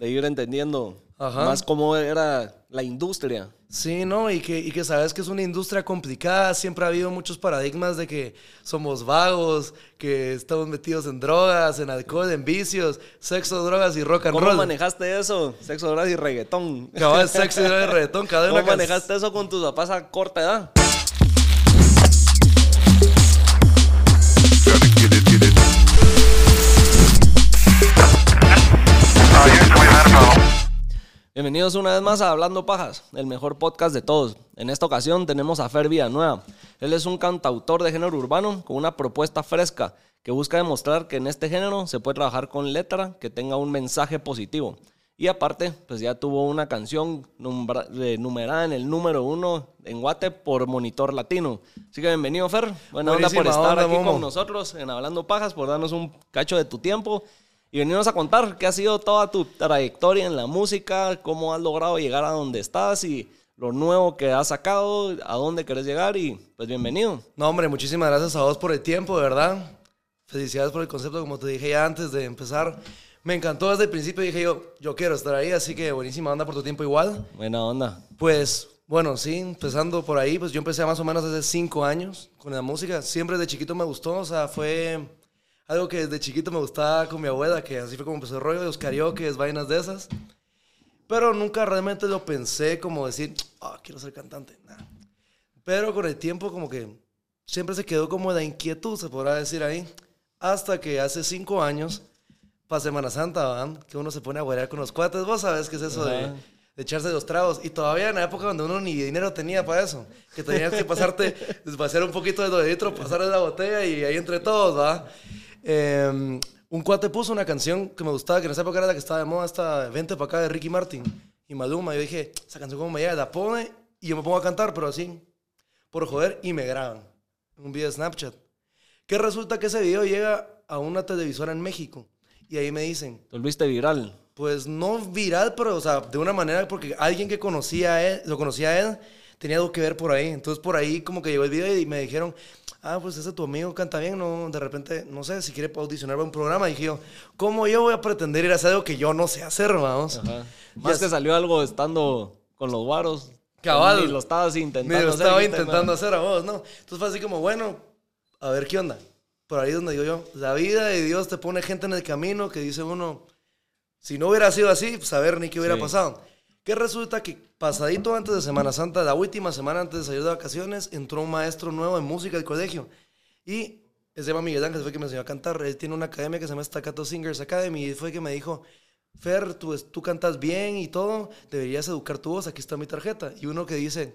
de ir entendiendo Ajá. más cómo era la industria. Sí, ¿no? Y que, y que sabes que es una industria complicada. Siempre ha habido muchos paradigmas de que somos vagos, que estamos metidos en drogas, en alcohol, en vicios, sexo, drogas y rock and ¿Cómo roll. manejaste eso? Sexo, drogas y reggaetón. Cabal, sexo drogas y reggaetón. Cada ¿Cómo manejaste eso con tus papás a corta edad? Bienvenidos una vez más a Hablando Pajas, el mejor podcast de todos. En esta ocasión tenemos a Fer Villanueva. Él es un cantautor de género urbano con una propuesta fresca que busca demostrar que en este género se puede trabajar con letra que tenga un mensaje positivo. Y aparte, pues ya tuvo una canción numbra- eh, numerada en el número uno en Guate por Monitor Latino. Así que bienvenido, Fer. Buena onda por Buenísima estar onda, aquí Momo. con nosotros en Hablando Pajas, por darnos un cacho de tu tiempo y venirnos a contar qué ha sido toda tu trayectoria en la música, cómo has logrado llegar a donde estás y lo nuevo que has sacado, a dónde querés llegar y pues bienvenido. No, hombre, muchísimas gracias a vos por el tiempo, de verdad. Felicidades por el concepto, como te dije ya antes de empezar. Me encantó desde el principio, dije yo, yo quiero estar ahí, así que buenísima onda por tu tiempo igual. Buena onda. Pues, bueno, sí, empezando por ahí, pues yo empecé más o menos hace cinco años con la música. Siempre desde chiquito me gustó, o sea, fue algo que desde chiquito me gustaba con mi abuela, que así fue como empezó el rollo de los karaoke, vainas de esas. Pero nunca realmente lo pensé como decir, ah, quiero ser cantante. Nah. Pero con el tiempo como que siempre se quedó como la inquietud, se podrá decir ahí. Hasta que hace cinco años, para Semana Santa, ¿van? que uno se pone a guarear con los cuates. Vos sabés qué es eso de, de echarse los tragos. Y todavía en la época donde uno ni dinero tenía para eso. Que tenías que pasarte, desvaciar un poquito de lo de litro, pasar la botella y ahí entre todos, ¿va? Eh, un cuate puso una canción que me gustaba, que en esa época era la que estaba de moda, esta Vente para acá de Ricky Martin y Maluma. Yo dije, esa canción como me llega, la pone y yo me pongo a cantar, pero así, por joder, y me graban. Un video de Snapchat. Que resulta que ese video llega a una televisora en México. Y ahí me dicen, Te volviste viral. pues no viral, pero o sea, de una manera, porque alguien que conocía a él, lo conocía a él, tenía algo que ver por ahí. Entonces por ahí como que llegó el video y me dijeron, ah, pues ese tu amigo canta bien, no, de repente, no sé, si quiere audicionar para un programa. Y dije yo, ¿cómo yo voy a pretender ir a hacer algo que yo no sé hacer, vamos? Más que salió algo estando con los guaros. Cabal. Ni lo estabas intentando. Me lo estaba intentando hacer a vos, ¿no? Entonces fue así como, bueno, a ver qué onda. Por ahí es donde digo yo, la vida de Dios te pone gente en el camino que dice uno, si no hubiera sido así, pues saber ni qué hubiera Sí. pasado. Resulta que pasadito antes de Semana Santa, la última semana antes de salir de vacaciones, entró un maestro nuevo en música del colegio. Y se llama Miguel Ángel, fue que me enseñó a cantar. Él tiene una academia que se llama Staccato Singers Academy. Y fue que me dijo, Fer, tú, tú cantas bien y todo, deberías educar tu voz, aquí está mi tarjeta. Y uno que dice,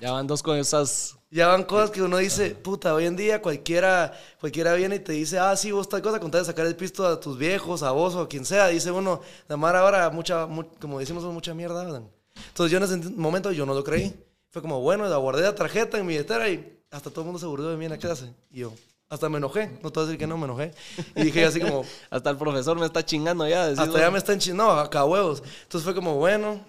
Ya van dos con esas. ya van cosas que uno dice, puta, hoy en día cualquiera, cualquiera viene y te dice, ah, sí, vos tal cosa, con tal de sacar el pisto a tus viejos, a vos o a quien sea. Dice uno, la mar ahora, mucha, mu- como decimos, mucha mierda hablan. Entonces yo en ese momento yo no lo creí. Fue como, bueno, la guardé la tarjeta en mi billetera y hasta todo el mundo se burló de mí en la clase. Y yo, hasta me enojé, no te voy a decir que no, me enojé. Y dije así como, Hasta el profesor me está chingando ya. decís hasta ya me están chingando, no, acá huevos. Entonces fue como, bueno,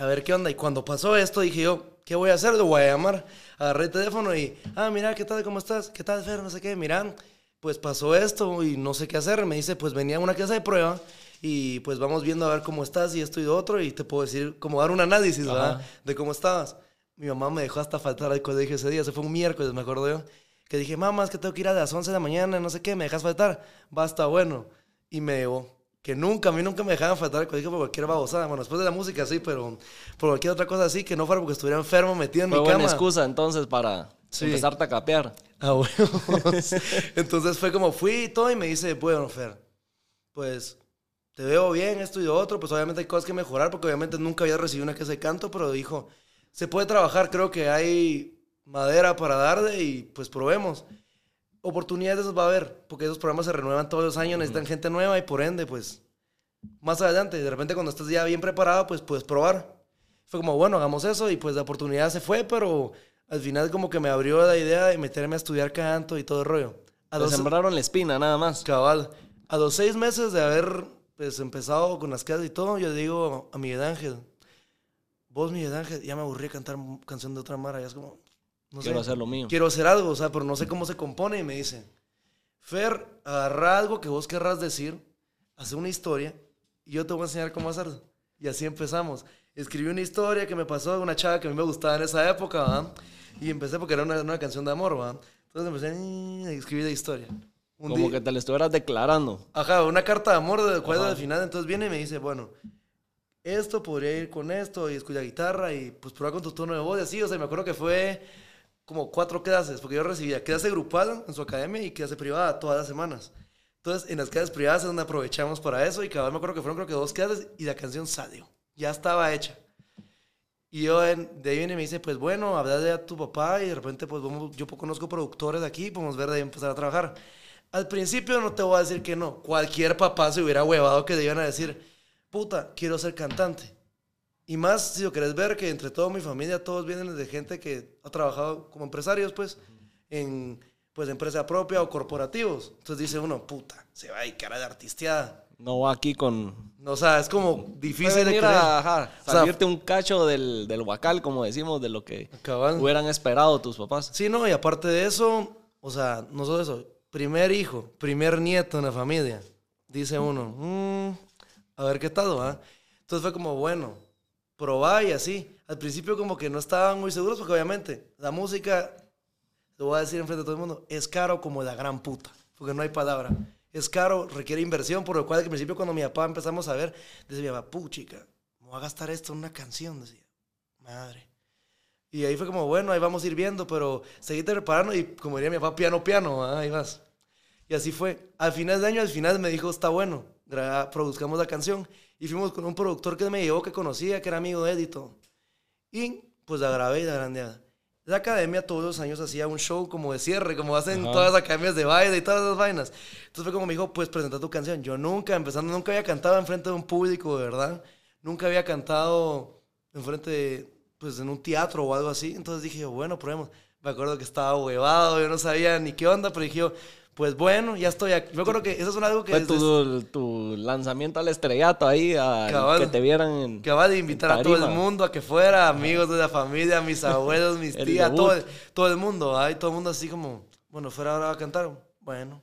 a ver qué onda. Y cuando pasó esto, dije yo, ¿qué voy a hacer? Lo voy a llamar. Agarré el teléfono y, ah, mira, ¿qué tal? ¿Cómo estás? ¿Qué tal, Fer? No sé qué. Mira, pues pasó esto y no sé qué hacer. Me dice, pues venía a una clase de prueba y pues vamos viendo a ver cómo estás y esto y lo otro. Y te puedo decir, como dar un análisis, ¿verdad? De cómo estabas. Mi mamá me dejó hasta faltar al colegio ese día. Se fue un miércoles, me acuerdo yo. Que dije, mamá, es que tengo que ir a las 11 de la mañana, no sé qué, ¿me dejas faltar? Basta, bueno. Y me llevó. Que nunca, a mí nunca me dejaban faltar al colegio por cualquier babosada. Bueno, después de la música sí, pero por cualquier otra cosa así, que no fuera porque estuviera enfermo, metido en Fue mi buena cama. excusa entonces para Sí. empezarte a capear. Ah, huevos. Entonces fue como fui y todo y me dice, bueno, Fer, pues te veo bien, esto y lo otro, pues obviamente hay cosas que mejorar porque obviamente nunca había recibido una clase de canto, pero dijo, se puede trabajar, creo que hay madera para darle y pues probemos. Oportunidades esas va a haber, porque esos programas se renuevan todos los años, necesitan gente nueva y por ende, pues más adelante, de repente cuando estés ya bien preparado, pues puedes probar. Fue como, bueno, hagamos eso y pues la oportunidad se fue, pero al final como que me abrió la idea de meterme a estudiar canto y todo el rollo. A Te los, sembraron la espina nada más. cabal, a los seis meses de haber pues empezado con las clases y todo, yo digo a Miguel Ángel, vos Miguel Ángel, ya me aburrí de cantar canción de otra mara, ya es como, no Quiero sé, hacer lo mío. quiero hacer algo, o sea, pero no sé cómo se compone y me dice, Fer, agarra algo que vos querrás decir, hace una historia y yo te voy a enseñar cómo hacerlo. Y así empezamos. Escribí una historia que me pasó de una chava que a mí me gustaba en esa época, ¿va? Y empecé porque era una, una canción de amor, ¿va? Entonces empecé a escribir la historia. Un Como día- que te le estuvieras declarando. Ajá, una carta de amor de cuál es Ajá. al final. Entonces viene y me dice, bueno, esto podría ir con esto y escucha guitarra y pues prueba con tu tono de voz y así. O sea, me acuerdo que fue como cuatro clases, porque yo recibía clase grupal en su academia y clase privada todas las semanas. Entonces, en las clases privadas es donde aprovechamos para eso y cada vez me acuerdo que fueron creo que dos clases y la canción salió. Ya estaba hecha. Y yo en- de ahí viene y me dice, pues bueno, hablarle a tu papá y de repente pues vamos, yo conozco productores aquí, podemos ver de empezar a trabajar. Al principio no te voy a decir que no. Cualquier papá se hubiera huevado que le iban a decir, puta, quiero ser cantante. Y más si lo querés ver, que entre toda mi familia todos vienen de gente que ha trabajado como empresarios, pues, en pues empresa propia o corporativos. Entonces dice uno, puta, se va a dedicar a la artisteada. No va aquí con... O sea, es como difícil de creer. a ajá, O sea, salirte un cacho del, del huacal, como decimos, de lo que cabal. hubieran esperado tus papás. Sí, no, y aparte de eso, o sea, no solo eso, primer hijo, primer nieto en la familia, dice uno, "Mm, a ver qué tal, va. Entonces fue como, bueno, probá y así. Al principio como que no estaban muy seguros porque obviamente la música, te voy a decir enfrente de todo el mundo, es caro como la gran puta, porque no hay palabra. Es caro, requiere inversión, por lo cual al principio cuando mi papá empezamos a ver, decía mi papá, puchica, me voy a gastar esto en una canción, decía. Madre. Y ahí fue como, bueno, ahí vamos a ir viendo, pero seguiste preparando y como diría mi papá, piano, piano, ah, ahí vas. Y así fue. Al final de año, al final me dijo, está bueno, produzcamos la canción. Y fuimos con un productor que me llevó, que conocía, que era amigo de Edito. Y pues la grabé y la grandeada. La academia todos los años hacía un show como de cierre, como hacen Ajá. todas las academias de baile y todas esas vainas. Entonces fue como me dijo, pues presenta tu canción. Yo nunca, empezando, nunca había cantado enfrente de un público, de verdad. Nunca había cantado enfrente de, pues en un teatro o algo así. Entonces dije, bueno, probemos. Me acuerdo que estaba huevado, yo no sabía ni qué onda, pero dije, pues bueno, ya estoy aquí. Me acuerdo que eso es algo que Fue desde- tu, tu lanzamiento al estrellato ahí, a Cabal. que te vieran en... Acaba de invitar a todo el mundo a que fuera, amigos de la familia, mis abuelos, mis tías, todo el, todo el mundo. Ay, todo el mundo así como, bueno, fuera ahora a cantar. Bueno.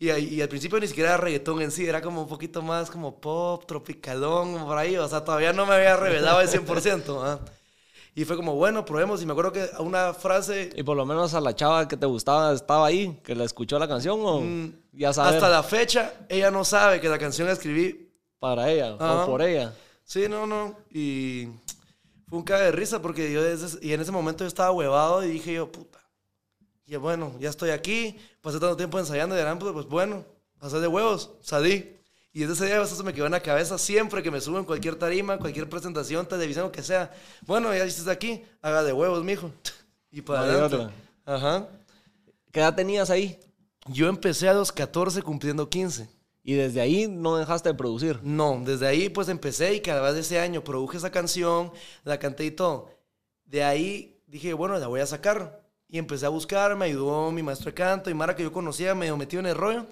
Y, ahí- y al principio ni siquiera era reggaetón en sí, era como un poquito más como pop, tropicalón, por ahí. O sea, todavía no me había revelado al 100%. ¿ah? Y fue como, bueno, probemos. Y me acuerdo que una frase Y por lo menos a la chava que te gustaba estaba ahí, que la escuchó la canción o ya sabes Mm, hasta la fecha, ella no sabe que la canción la escribí para ella Ajá. o por ella. Sí, no, no. Y fue un caga de risa porque yo desde- y en ese momento yo estaba huevado y dije yo, puta. Y bueno, ya estoy aquí, pasé tanto tiempo ensayando y eran, pues, pues bueno, pasé de huevos, salí. Y desde ese día eso se me quedó en la cabeza siempre que me subo en cualquier tarima, cualquier presentación, televisión, lo que sea. Bueno, ya estás aquí, haga de huevos, mijo. Y para No hay adelante. otra. Ajá. ¿Qué edad tenías ahí? Yo empecé a los 14 cumpliendo 15. Y desde ahí no dejaste de producir. No, desde ahí pues empecé y cada vez de ese año produje esa canción, la canté y todo. De ahí dije, bueno, la voy a sacar. Y empecé a buscar, me ayudó mi maestro de canto y Mara que yo conocía, medio metido en el rollo.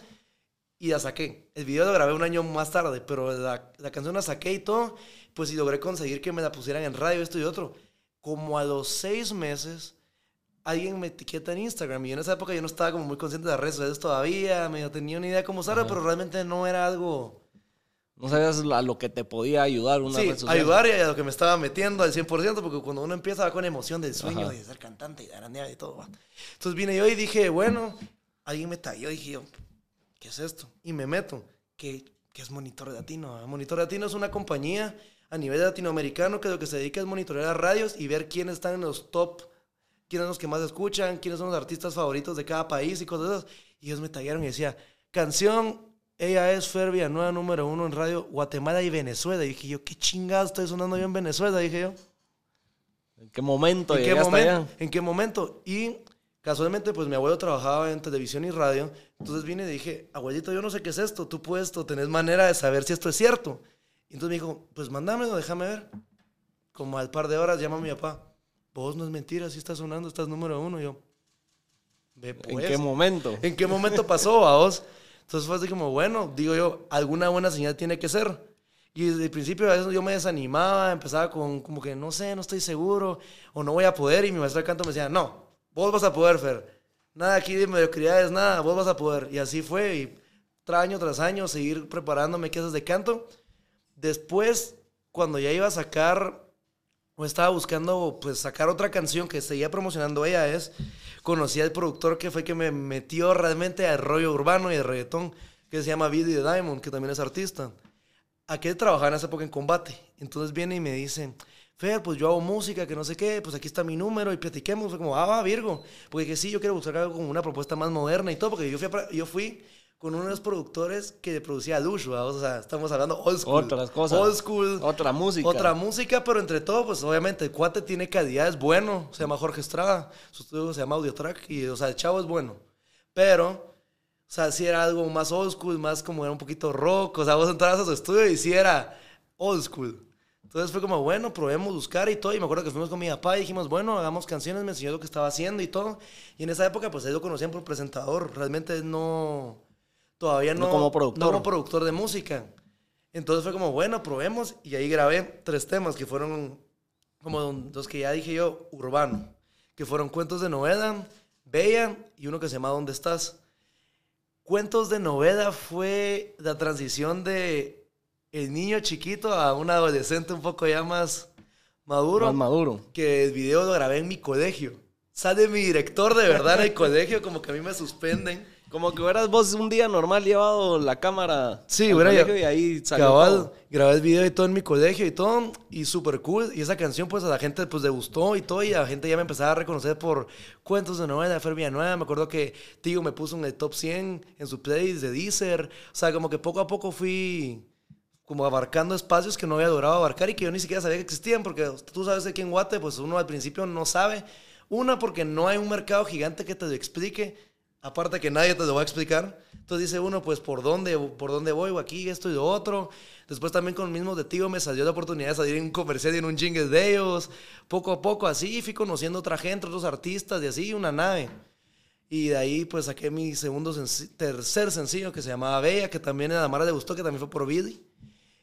Y la saqué. El video lo grabé un año más tarde, pero la, la canción la saqué y todo. Pues y logré conseguir que me la pusieran en radio, esto y otro. Como a los seis meses, alguien me etiqueta en Instagram. Y en esa época yo no estaba como muy consciente de las redes sociales todavía, medio tenía una idea cómo usarla, pero realmente no era algo... No sabías a lo que te podía ayudar una Sí, red social. ayudar y a lo que me estaba metiendo al 100%, porque cuando uno empieza va con emoción del sueño Ajá. de ser cantante y de y todo. Entonces vine yo y dije, bueno, alguien me y dije yo, ¿qué es esto? Y me meto, que, que es Monitor Latino. Monitor Latino es una compañía a nivel latinoamericano que lo que se dedica es monitorear radios y ver quiénes están en los top, quiénes son los que más escuchan, quiénes son los artistas favoritos de cada país y cosas de esas. Y ellos me taguearon y decía, canción, ella es Fer Villanueva número uno en radio Guatemala y Venezuela. Y dije yo, qué chingado estoy sonando yo en Venezuela, dije yo. ¿En qué momento ¿En qué, momento, allá? ¿En qué momento? Y casualmente, pues mi abuelo trabajaba en televisión y radio. Entonces vine y dije, abuelito, yo no sé qué es esto. Tú puedes, o tenés manera de saber si esto es cierto. Y entonces me dijo, pues mándamelo, déjame ver. Como al par de horas llama a mi papá. Vos no es mentira, si estás sonando, estás número uno. Y yo, ve ¿En pues. qué momento? ¿En qué momento pasó, a vos? Entonces fue así como, bueno, digo yo, alguna buena señal tiene que ser. Y desde el principio a veces yo me desanimaba, empezaba con como que no sé, no estoy seguro, o no voy a poder. Y mi maestro de canto me decía, no, vos vas a poder, Fer. Nada aquí de mediocridades, nada, vos vas a poder. Y así fue, y tras año tras año, seguir preparándome clases de canto, Después, cuando ya iba a sacar, o estaba buscando, pues, sacar otra canción que seguía promocionando ella, es, conocí al productor que fue que me metió realmente al rollo urbano y al reggaetón, que se llama Billy the Diamond, que también es artista. Aquel trabajaba en esa época en combate. Entonces viene y me dice, Fer, pues yo hago música, que no sé qué, pues aquí está mi número y platiquemos. Fue como, ah, va, Virgo. Porque que sí, yo quiero buscar algo como una propuesta más moderna y todo, porque yo fui, a pra- yo fui con uno de los productores que producía ¿verdad? o sea, estamos hablando old school. Otras cosas. Old school. Otra música. Otra música, pero entre todo, pues obviamente el cuate tiene calidad, es bueno. Se llama Jorge Estrada, su estudio se llama Audiotrack y, o sea, el chavo es bueno. Pero, o sea, sí era algo más old school, más como era un poquito rock. O sea, vos entrabas a su estudio y sí era old school. Entonces fue como, bueno, probemos buscar y todo. Y me acuerdo que fuimos con mi papá y dijimos, bueno, hagamos canciones, me enseñó lo que estaba haciendo y todo. Y en esa época, pues él lo conocían por presentador. Realmente no. Todavía no. No como productor. no como productor de música. Entonces fue como, bueno, probemos. Y ahí grabé tres temas que fueron como los que ya dije yo, urbano. Que fueron Cuentos de Noveda, Bella y uno que se llama ¿Dónde estás? Cuentos de Noveda fue la transición de el niño chiquito a un adolescente un poco ya más maduro. Más maduro. Que el video lo grabé en mi colegio. Sale mi director de verdad en el colegio, como que a mí me suspenden. Como que hubieras vos un día normal llevado la cámara Sí, hubiera ya- y ahí salió Cabal, todo. grabé el video y todo en mi colegio y todo, y súper cool. Y esa canción, pues a la gente pues le gustó y todo, y la gente ya me empezaba a reconocer por cuentos de novela de Fer Villanueva. Me acuerdo que Tigo me puso en el top 100 en su playlist de Deezer. O sea, como que poco a poco fui como abarcando espacios que no había logrado abarcar y que yo ni siquiera sabía que existían, porque tú sabes aquí en Guate, pues uno al principio no sabe. Una, porque no hay un mercado gigante que te lo explique. Aparte que nadie te lo va a explicar. Entonces dice uno, pues, ¿por dónde, por dónde voy? O aquí, esto y lo otro. Después también con el mismo de Tigo me salió la oportunidad de salir en un comercial y en un jingle de ellos. Poco a poco así, fui conociendo otra gente, otros artistas y así, una nave. Y de ahí pues saqué mi segundo, senci- tercer sencillo que se llamaba Bella, que también a la Mara le gustó, que también fue por Billy.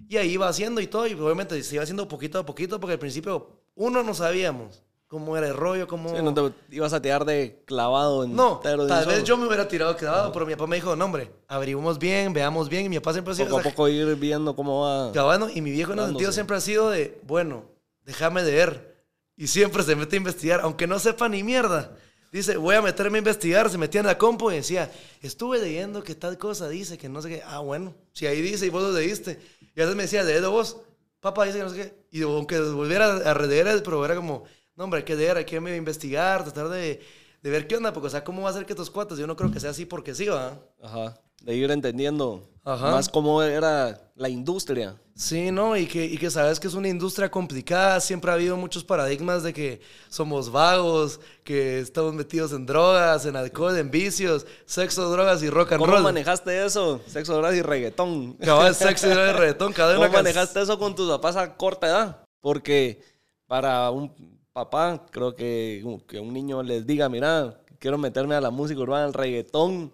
Y ahí iba haciendo y todo, y obviamente se iba haciendo poquito a poquito, porque al principio uno no sabíamos cómo era el rollo, cómo... Sí, no te ibas a tirar de clavado No, entero de tal vez solo. yo me hubiera tirado quedado, pero mi papá me dijo, no hombre, averiguemos bien, veamos bien, y mi papá siempre ha sido... Poco a poco ir viendo cómo va. Cabano, y mi viejo en ese sentido siempre ha sido de, bueno, déjame leer. Y siempre se mete a investigar, aunque no sepa ni mierda. Dice, voy a meterme a investigar. Se metía en la compu y decía, estuve leyendo que tal cosa dice, que no sé qué. Ah, bueno, si ahí dice y vos lo leíste. Y a veces me decía, léelo vos. Papá dice que no sé qué. Y aunque volviera a releer, pero era como, no, hombre, hay que leer, hay que investigar, tratar de, de ver qué onda. Porque, o sea, ¿cómo va a ser que tus cuates? Yo no creo que sea así porque sí, ¿va? Ajá. De ir entendiendo Ajá. más cómo era la industria. Sí, ¿no? Y que, y que sabes que es una industria complicada. Siempre ha habido muchos paradigmas de que somos vagos, que estamos metidos en drogas, en alcohol, en vicios, sexo, drogas y rock and ¿Cómo roll. manejaste eso? Sexo, drogas y reggaetón. Cabal, sexo drogas y reggaetón. Cada ¿Cómo can- manejaste eso con tus papás a corta edad? Porque para un papá, creo que, que un niño les diga, mira, quiero meterme a la música urbana, al reggaetón,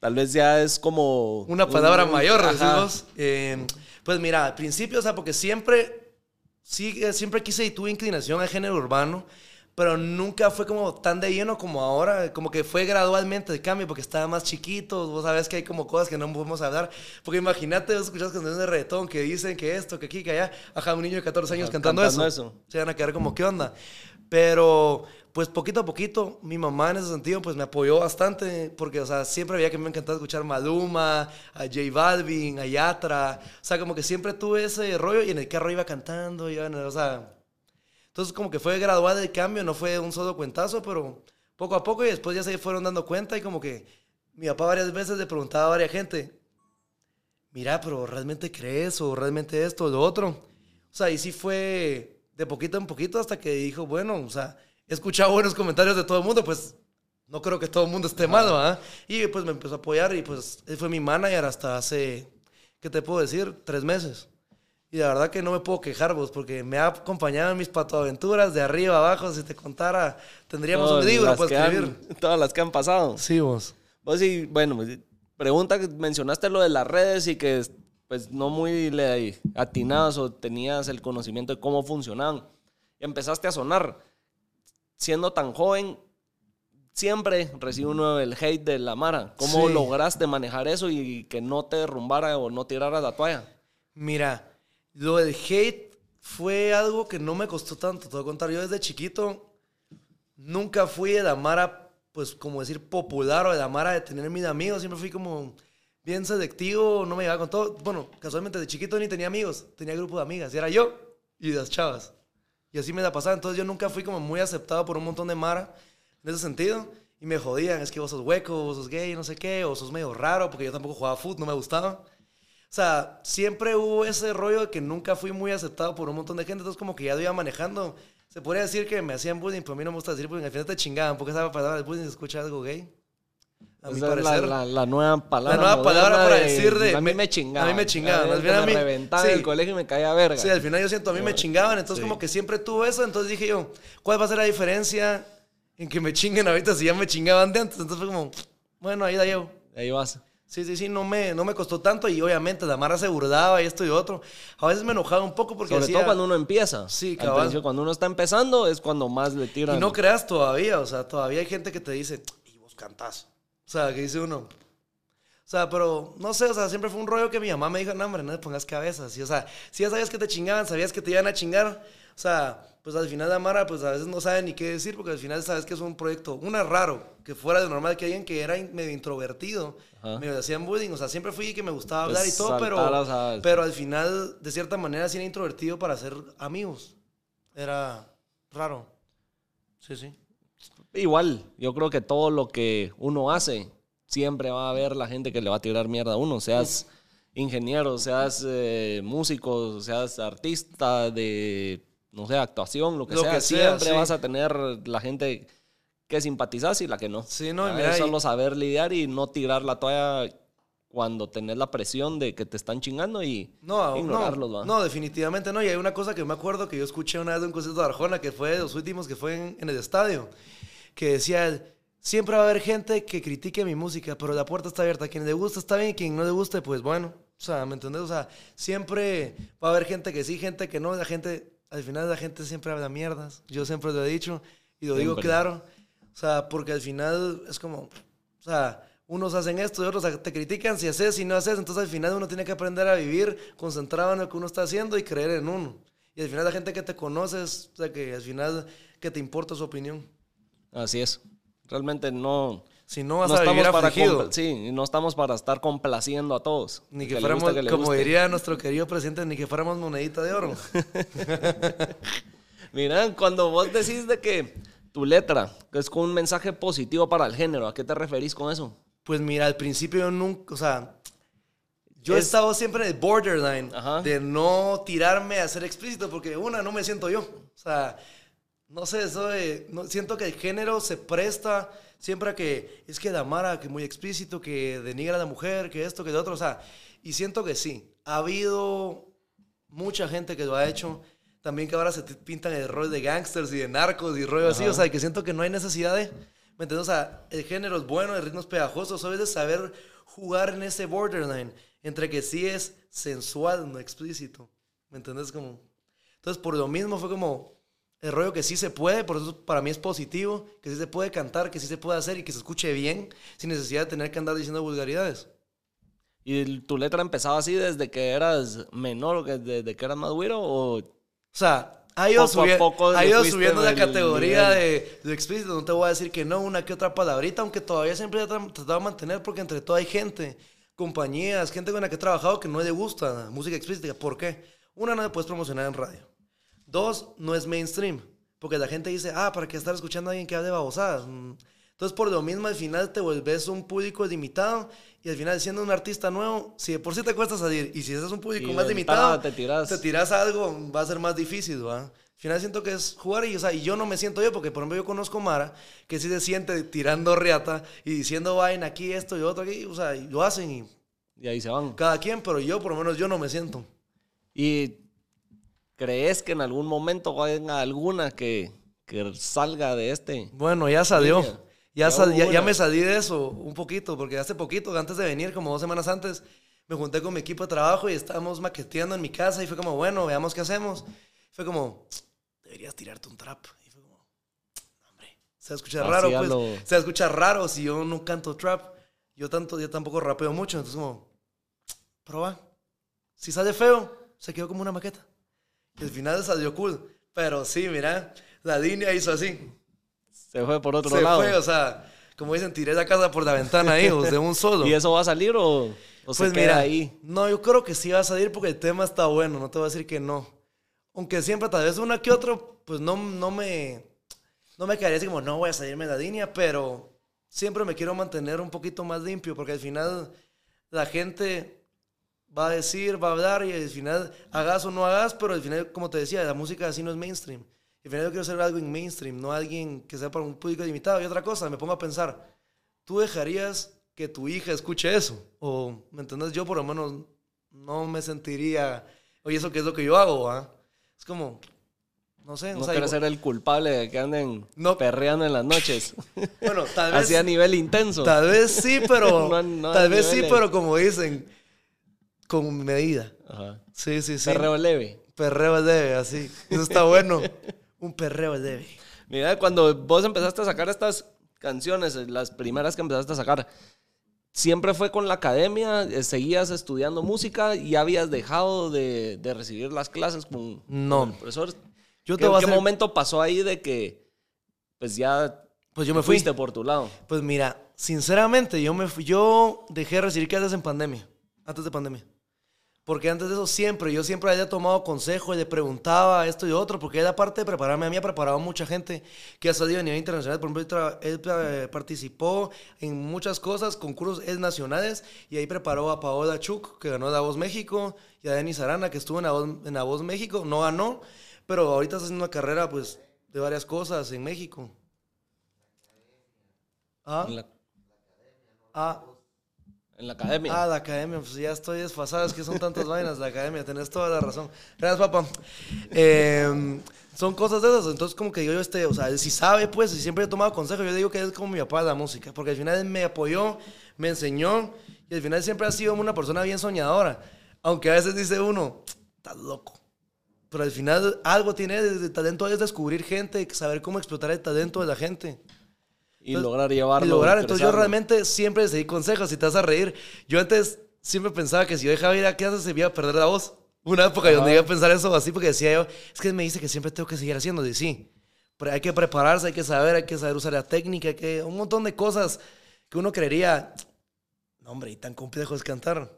tal vez ya es como... Una palabra un- mayor, decimos. Eh, pues mira, al principio, o sea, porque siempre, sí, siempre quise y tuve inclinación al género urbano, pero nunca fue como tan de lleno como ahora, como que fue gradualmente el cambio, porque estaba más chiquito, vos sabés que hay como cosas que no podemos hablar, porque imagínate, vos escuchas canciones de reggaetón que dicen que esto, que aquí, que allá, ajá, un niño de 14 años Ajá, cantando, cantando eso. eso. se van a quedar como, ¿qué onda? Pero, pues poquito a poquito, mi mamá en ese sentido, pues me apoyó bastante, porque, o sea, siempre veía que me encantaba escuchar Maluma, a J Balvin, a Yatra, o sea, como que siempre tuve ese rollo y en el carro iba cantando, en el- o sea, entonces como que fue gradual el cambio, no fue un solo cuentazo, pero poco a poco y después ya se fueron dando cuenta y como que mi papá varias veces le preguntaba a varias gente, mira, pero ¿realmente crees o realmente esto o lo otro? O sea, y sí fue de poquito en poquito hasta que dijo, bueno, o sea, he escuchado buenos comentarios de todo el mundo, pues no creo que todo el mundo esté mal, ¿verdad? Y pues me empezó a apoyar y pues él fue mi manager hasta hace, ¿qué te puedo decir? Tres meses. Y la verdad que no me puedo quejar vos, porque me ha acompañado en mis patoaventuras de arriba abajo. Si te contara, tendríamos Todas un libro para que han- escribir. todas las que han pasado. Sí, vos. Vos sí, bueno, pues, pregunta que mencionaste lo de las redes y que pues no muy le atinabas o tenías el conocimiento de cómo funcionaban. Empezaste a sonar. Siendo tan joven, siempre recibe uno el hate de la Mara. ¿Cómo Sí. lograste manejar eso y que no te derrumbara o no tirara la toalla? Mira, Lo del hate fue algo que no me costó tanto. Te voy a contar, yo desde chiquito nunca fui de la mara, pues como decir popular o de la mara de tener mis amigos. Siempre fui como bien selectivo, no me llevaba con todo. Bueno, casualmente de chiquito ni tenía amigos, tenía grupo de amigas. Y era yo y las chavas. Y así me la pasaba. Entonces yo nunca fui como muy aceptado por un montón de mara en ese sentido. Y me jodían, es que vos sos hueco, vos sos gay, no sé qué, o sos medio raro, porque yo tampoco jugaba fútbol, no me gustaba. O sea, siempre hubo ese rollo de que nunca fui muy aceptado por un montón de gente, entonces como que ya lo iba manejando. Se podría decir que me hacían bullying, pero a mí no me gusta decir bullying, al final te chingaban, porque esa palabra bullying se escucha algo gay. A mi Esa es la, parecer. la- la nueva palabra. La nueva palabra para decir de- A mí me- me chingaban. a mí me chingaban, más bien a me mí- reventaba sí. el colegio y me caía verga. Sí, al final yo siento, a mí me chingaban, entonces Sí. como que siempre tuvo eso, entonces dije yo, ¿cuál va a ser la diferencia en que me chinguen ahorita si ya me chingaban de antes? Entonces fue como, bueno, ahí la llevo. Ahí vas. Sí, sí, sí, no me, no me costó tanto y obviamente la Mara se burlaba y esto y otro. A veces me enojaba un poco porque Sobre hacía... todo cuando uno empieza. Sí, Al principio, cuando uno está empezando es cuando más le tiran. Y no creas todavía, o sea, todavía hay gente que te dice, y vos cantás. O sea, que dice uno. O sea, pero no sé, o sea, siempre fue un rollo que mi mamá me dijo, no, hombre, no le pongas cabezas. Y, o sea, si ya sabías que te chingaban, sabías que te iban a chingar. O sea, pues al final la Mara, pues a veces no sabe ni qué decir, porque al final sabes que es un proyecto, una raro, que fuera de normal, que alguien que era medio introvertido, Ajá. medio hacían bullying. O sea, siempre fui que me gustaba Pues hablar y todo, pero, pero al final, de cierta manera, sí era introvertido para ser amigos. Era raro. Sí, sí. Igual, yo creo que todo lo que uno hace, siempre va a haber la gente que le va a tirar mierda a uno. Seas ingeniero, seas eh, músico, seas artista de, no sé, actuación, lo que Lo sea. que sea, siempre sí. vas a tener la gente que simpatizas y la que no. Sí, no, mira, y- solo saber lidiar y no tirar la toalla cuando tenés la presión de que te están chingando y No, ignorarlos, no, no, definitivamente no. Y hay una cosa que me acuerdo que yo escuché una vez de un concierto de Arjona, que fue de los últimos que fue en, en el estadio, que decía, siempre va a haber gente que critique mi música, pero la puerta está abierta. Quien le gusta está bien, quien no le guste, pues bueno. O sea, ¿me entendés? O sea, siempre va a haber gente que sí, gente que no. La gente, al final la gente siempre habla mierdas. Yo siempre lo he dicho y lo digo Siempre. claro. O sea, porque al final es como, o sea, unos hacen esto y otros te critican si haces, si no haces. Entonces al final uno tiene que aprender a vivir concentrado en lo que uno está haciendo y creer en uno. Y al final la gente que te conoce es, o sea, que al final que te importa su opinión. Así es. Realmente no... Si no vas no a vivir para sí, no estamos para estar complaciendo a todos. Ni que le fuéramos, que como diría nuestro querido presidente, ni que fuéramos monedita de oro. Mira, cuando vos decís de que tu letra es con un mensaje positivo para el género, ¿a qué te referís con eso? Pues mira, al principio yo nunca, o sea, yo Es- he estado siempre en el borderline Ajá. de no tirarme a ser explícito, porque una, no me siento yo. O sea, no sé, eso de, no, siento que el género se presta siempre a que es que la Mara, que muy explícito, que denigra a la mujer, que esto, que lo otro, o sea, y siento que sí, ha habido mucha gente que lo ha hecho. También que ahora se pintan el rol de gangsters y de narcos y rollo así. O sea, que siento que no hay necesidad de. ¿Me entiendes? O sea, el género es bueno, el ritmo es pegajoso. Solo es de saber jugar en ese borderline entre que sí es sensual, no explícito. ¿Me entiendes? Como. Entonces, por lo mismo fue como el rollo que sí se puede. Por eso para mí es positivo. Que sí se puede cantar, que sí se puede hacer y que se escuche bien sin necesidad de tener que andar diciendo vulgaridades. ¿Y tu letra empezaba así desde que eras menor o que desde que eras más güiro? ¿O O sea, ha ido, Poco subi- poco ha ido subiendo la categoría de, de explícito. No te voy a decir que no, una que otra palabrita, aunque todavía siempre he tra- tratado de mantener porque entre todo hay gente, compañías, gente con la que he trabajado que no le gusta la música explícita. ¿Por qué? Una, no le puedes promocionar en radio. Dos, no es mainstream. Porque la gente dice, ah, ¿para qué estar escuchando a alguien que hable babosadas? Mm. Entonces, por lo mismo, al final te vuelves un público limitado y al final, siendo un artista nuevo, si de por sí te cuesta salir y si ese es un público Y más limitado, te tiras. te tiras a algo, va a ser más difícil, ¿va? Al final siento que es jugar y, o sea, y yo no me siento yo, porque por ejemplo yo conozco Mara, que sí se siente tirando riata y diciendo vaina aquí, esto y otro aquí, o sea, y lo hacen y y ahí se van? cada quien, pero yo por lo menos yo no me siento. ¿Y crees que en algún momento venga alguna que, que salga de este? Bueno, ya salió. Ya, sal- ya, ya me salí de eso un poquito, porque hace poquito, antes de venir, como dos semanas antes, me junté con mi equipo de trabajo y estábamos maqueteando en mi casa y fue como, bueno, veamos qué hacemos. Fue como, deberías tirarte un trap. Y fue como, "No, hombre, se escucha Así raro, pues. lo- Se escucha raro si yo no canto trap. Yo, tanto, yo tampoco rapeo mucho, entonces como, proba. Si sale feo, se quedó como una maqueta. Y al final salió cool. Pero sí, mira, la línea hizo así. Se fue por otro se lado. fue, o sea, como dicen, tiré la casa por la ventana, hijos, de un solo. ¿Y eso va a salir o, o se Pues queda mira, ahí? no, yo creo que sí va a salir porque el tema está bueno, no te voy a decir que no. Aunque siempre, tal vez una que otro, pues no, no me, no me quedaría así como, no voy a salirme de la línea, pero siempre me quiero mantener un poquito más limpio porque al final la gente va a decir, va a hablar y al final hagas o no hagas, pero al final, como te decía, la música así no es mainstream. Al final yo quiero ser algo en mainstream, no alguien que sea para un público limitado. Y otra cosa, me pongo a pensar, ¿tú dejarías que tu hija escuche eso? O, ¿me entiendes? Yo por lo menos no me sentiría, oye, ¿eso qué es lo que yo hago? ah? Es como, no sé, No o sea, quiero ser el culpable de que anden No. perreando en las noches. bueno, tal vez, Así a nivel intenso. tal vez sí, pero, No no tal vez sí, niveles. pero como dicen, con medida. Ajá. Sí, sí, sí. Perreo leve. Perreo leve, así. Eso está bueno. Un perreo leve. Mira, cuando vos empezaste a sacar estas canciones, las primeras que empezaste a sacar, ¿siempre fue con la academia? Eh, ¿Seguías estudiando música y habías dejado de, de recibir las clases con, No. con el profesor? Yo ¿Qué, te voy a qué hacer- momento pasó ahí de que pues ya Pues yo me fui. fuiste por tu lado? Pues mira, sinceramente, yo me fui- yo dejé de recibir clases en pandemia, antes de pandemia. Porque antes de eso siempre, yo siempre había tomado consejo y le preguntaba esto y otro, porque él aparte de prepararme, a mí ha preparado a mucha gente que ha salido a nivel internacional. Por ejemplo, él, eh, participó en muchas cosas, concursos nacionales, y ahí preparó a Paola Chuk, que ganó La Voz México, y a Denis Arana, que estuvo en La Voz, en La Voz México, no ganó, pero ahorita está haciendo una carrera, pues, de varias cosas en México. ¿Ah? La, Ah, en la academia. Ah, la academia, pues ya estoy desfasado, es que son tantas vainas, la academia, tenés toda la razón. Gracias, papá. Eh, son cosas de esas, entonces como que yo, yo este, o sea, sí sabe, pues, y siempre he tomado consejo, yo digo que es como mi papá de la música, porque al final me apoyó, me enseñó, y al final siempre ha sido una persona bien soñadora, aunque a veces dice uno, estás loco. Pero al final algo tiene, el talento es descubrir gente, saber cómo explotar el talento de la gente. Y lograr llevarlo. Y lograr. Entonces yo realmente siempre seguí consejos y te vas a reír. Yo antes siempre pensaba que si yo dejaba ir a clases se iba a perder la voz. Una época donde iba a pensar eso así porque decía yo, es que me dice que siempre tengo que seguir haciendo. Y sí, pero hay que prepararse, hay que saber, hay que saber usar la técnica, hay que un montón de cosas que uno creería, no hombre, y tan complejo es cantar.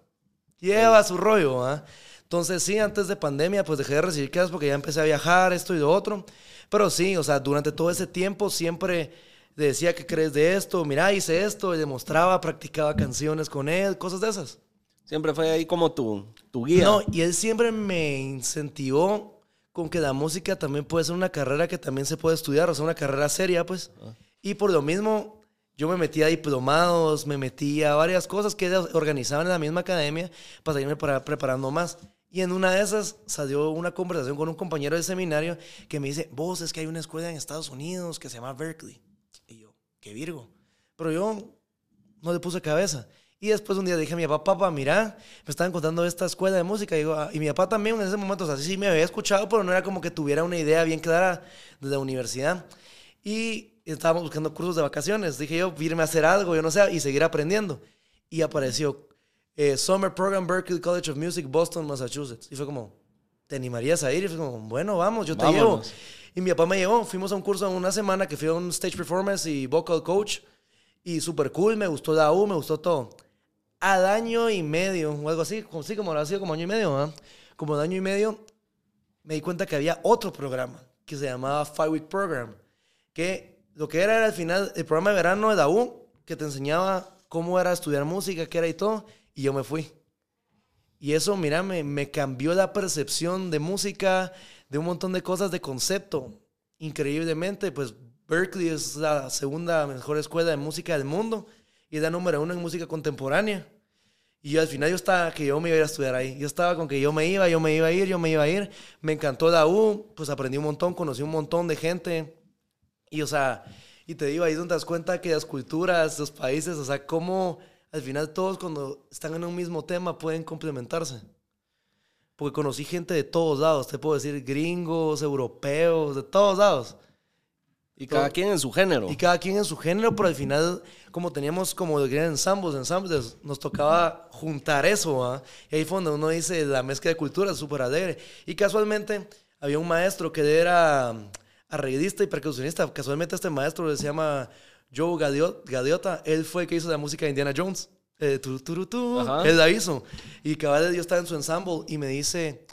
Lleva su rollo, ¿ah? Entonces sí, antes de pandemia pues dejé de recibir clases porque ya empecé a viajar, esto y lo otro. Pero sí, o sea, durante todo ese tiempo siempre decía que crees de esto, mira, hice esto, y demostraba, practicaba canciones con él, cosas de esas. Siempre fue ahí como tu, tu guía. No, y él siempre me incentivó con que la música también puede ser una carrera que también se puede estudiar, o sea, una carrera seria, pues. Y por lo mismo, yo me metí a diplomados, me metí a varias cosas que organizaban en la misma academia para para- preparando más. Y en una de esas salió una conversación con un compañero del seminario que me dice, vos, es que hay una escuela en Estados Unidos que se llama Berkeley. Qué virgo. Pero yo no le puse cabeza. Y después un día dije a mi papá, papá, mira, me estaban contando esta escuela de música. Y, digo, "Ah", y mi papá también en ese momento, o sea, sí, me había escuchado, pero no era como que tuviera una idea bien clara de la universidad. Y estábamos buscando cursos de vacaciones. Dije yo, irme a hacer algo, yo no sé, y seguir aprendiendo. Y apareció eh, Summer Program Berklee College of Music, Boston, Massachusetts. Y fue como, ¿te animarías a ir? Y fue como, bueno, vamos, yo te llevo. Y mi papá me llevó, fuimos a un curso en una semana que fui a un stage performance y vocal coach. Y súper cool, me gustó la U, me gustó todo. Al año y medio, o algo así, como, sí, como ha sido como año y medio, ¿ah? Como de año y medio, me di cuenta que había otro programa que se llamaba Five Week Program. Que lo que era era al final el programa de verano de la U, que te enseñaba cómo era estudiar música, qué era y todo. Y yo me fui. Y eso, mira, me, me cambió la percepción de música, de un montón de cosas, de concepto. Increíblemente, pues Berkeley es la segunda mejor escuela de música del mundo y es la número uno en música contemporánea. Y al final yo estaba que yo me iba a ir a estudiar ahí. Yo estaba con que yo me iba, yo me iba a ir, yo me iba a ir. Me encantó la U, pues aprendí un montón, conocí un montón de gente. Y, o sea, y te digo, ahí es donde das cuenta que las culturas, los países, o sea, cómo al final todos cuando están en un mismo tema pueden complementarse. Porque conocí gente de todos lados, te puedo decir gringos, europeos, de todos lados. Y cada quien en su género. Y cada quien en su género, pero al final, como teníamos como de ensambles, ensambles, nos tocaba juntar eso, ¿va? Y ahí fue donde uno dice, la mezcla de culturas, súper alegre. Y casualmente, había un maestro que era arreglista y percusionista. Casualmente este maestro se llama Joe Gadio- Gadiota. Él fue el que hizo la música de Indiana Jones. Eh, tu. Él la hizo. Y cabal, yo estaba en su ensamble y me dice,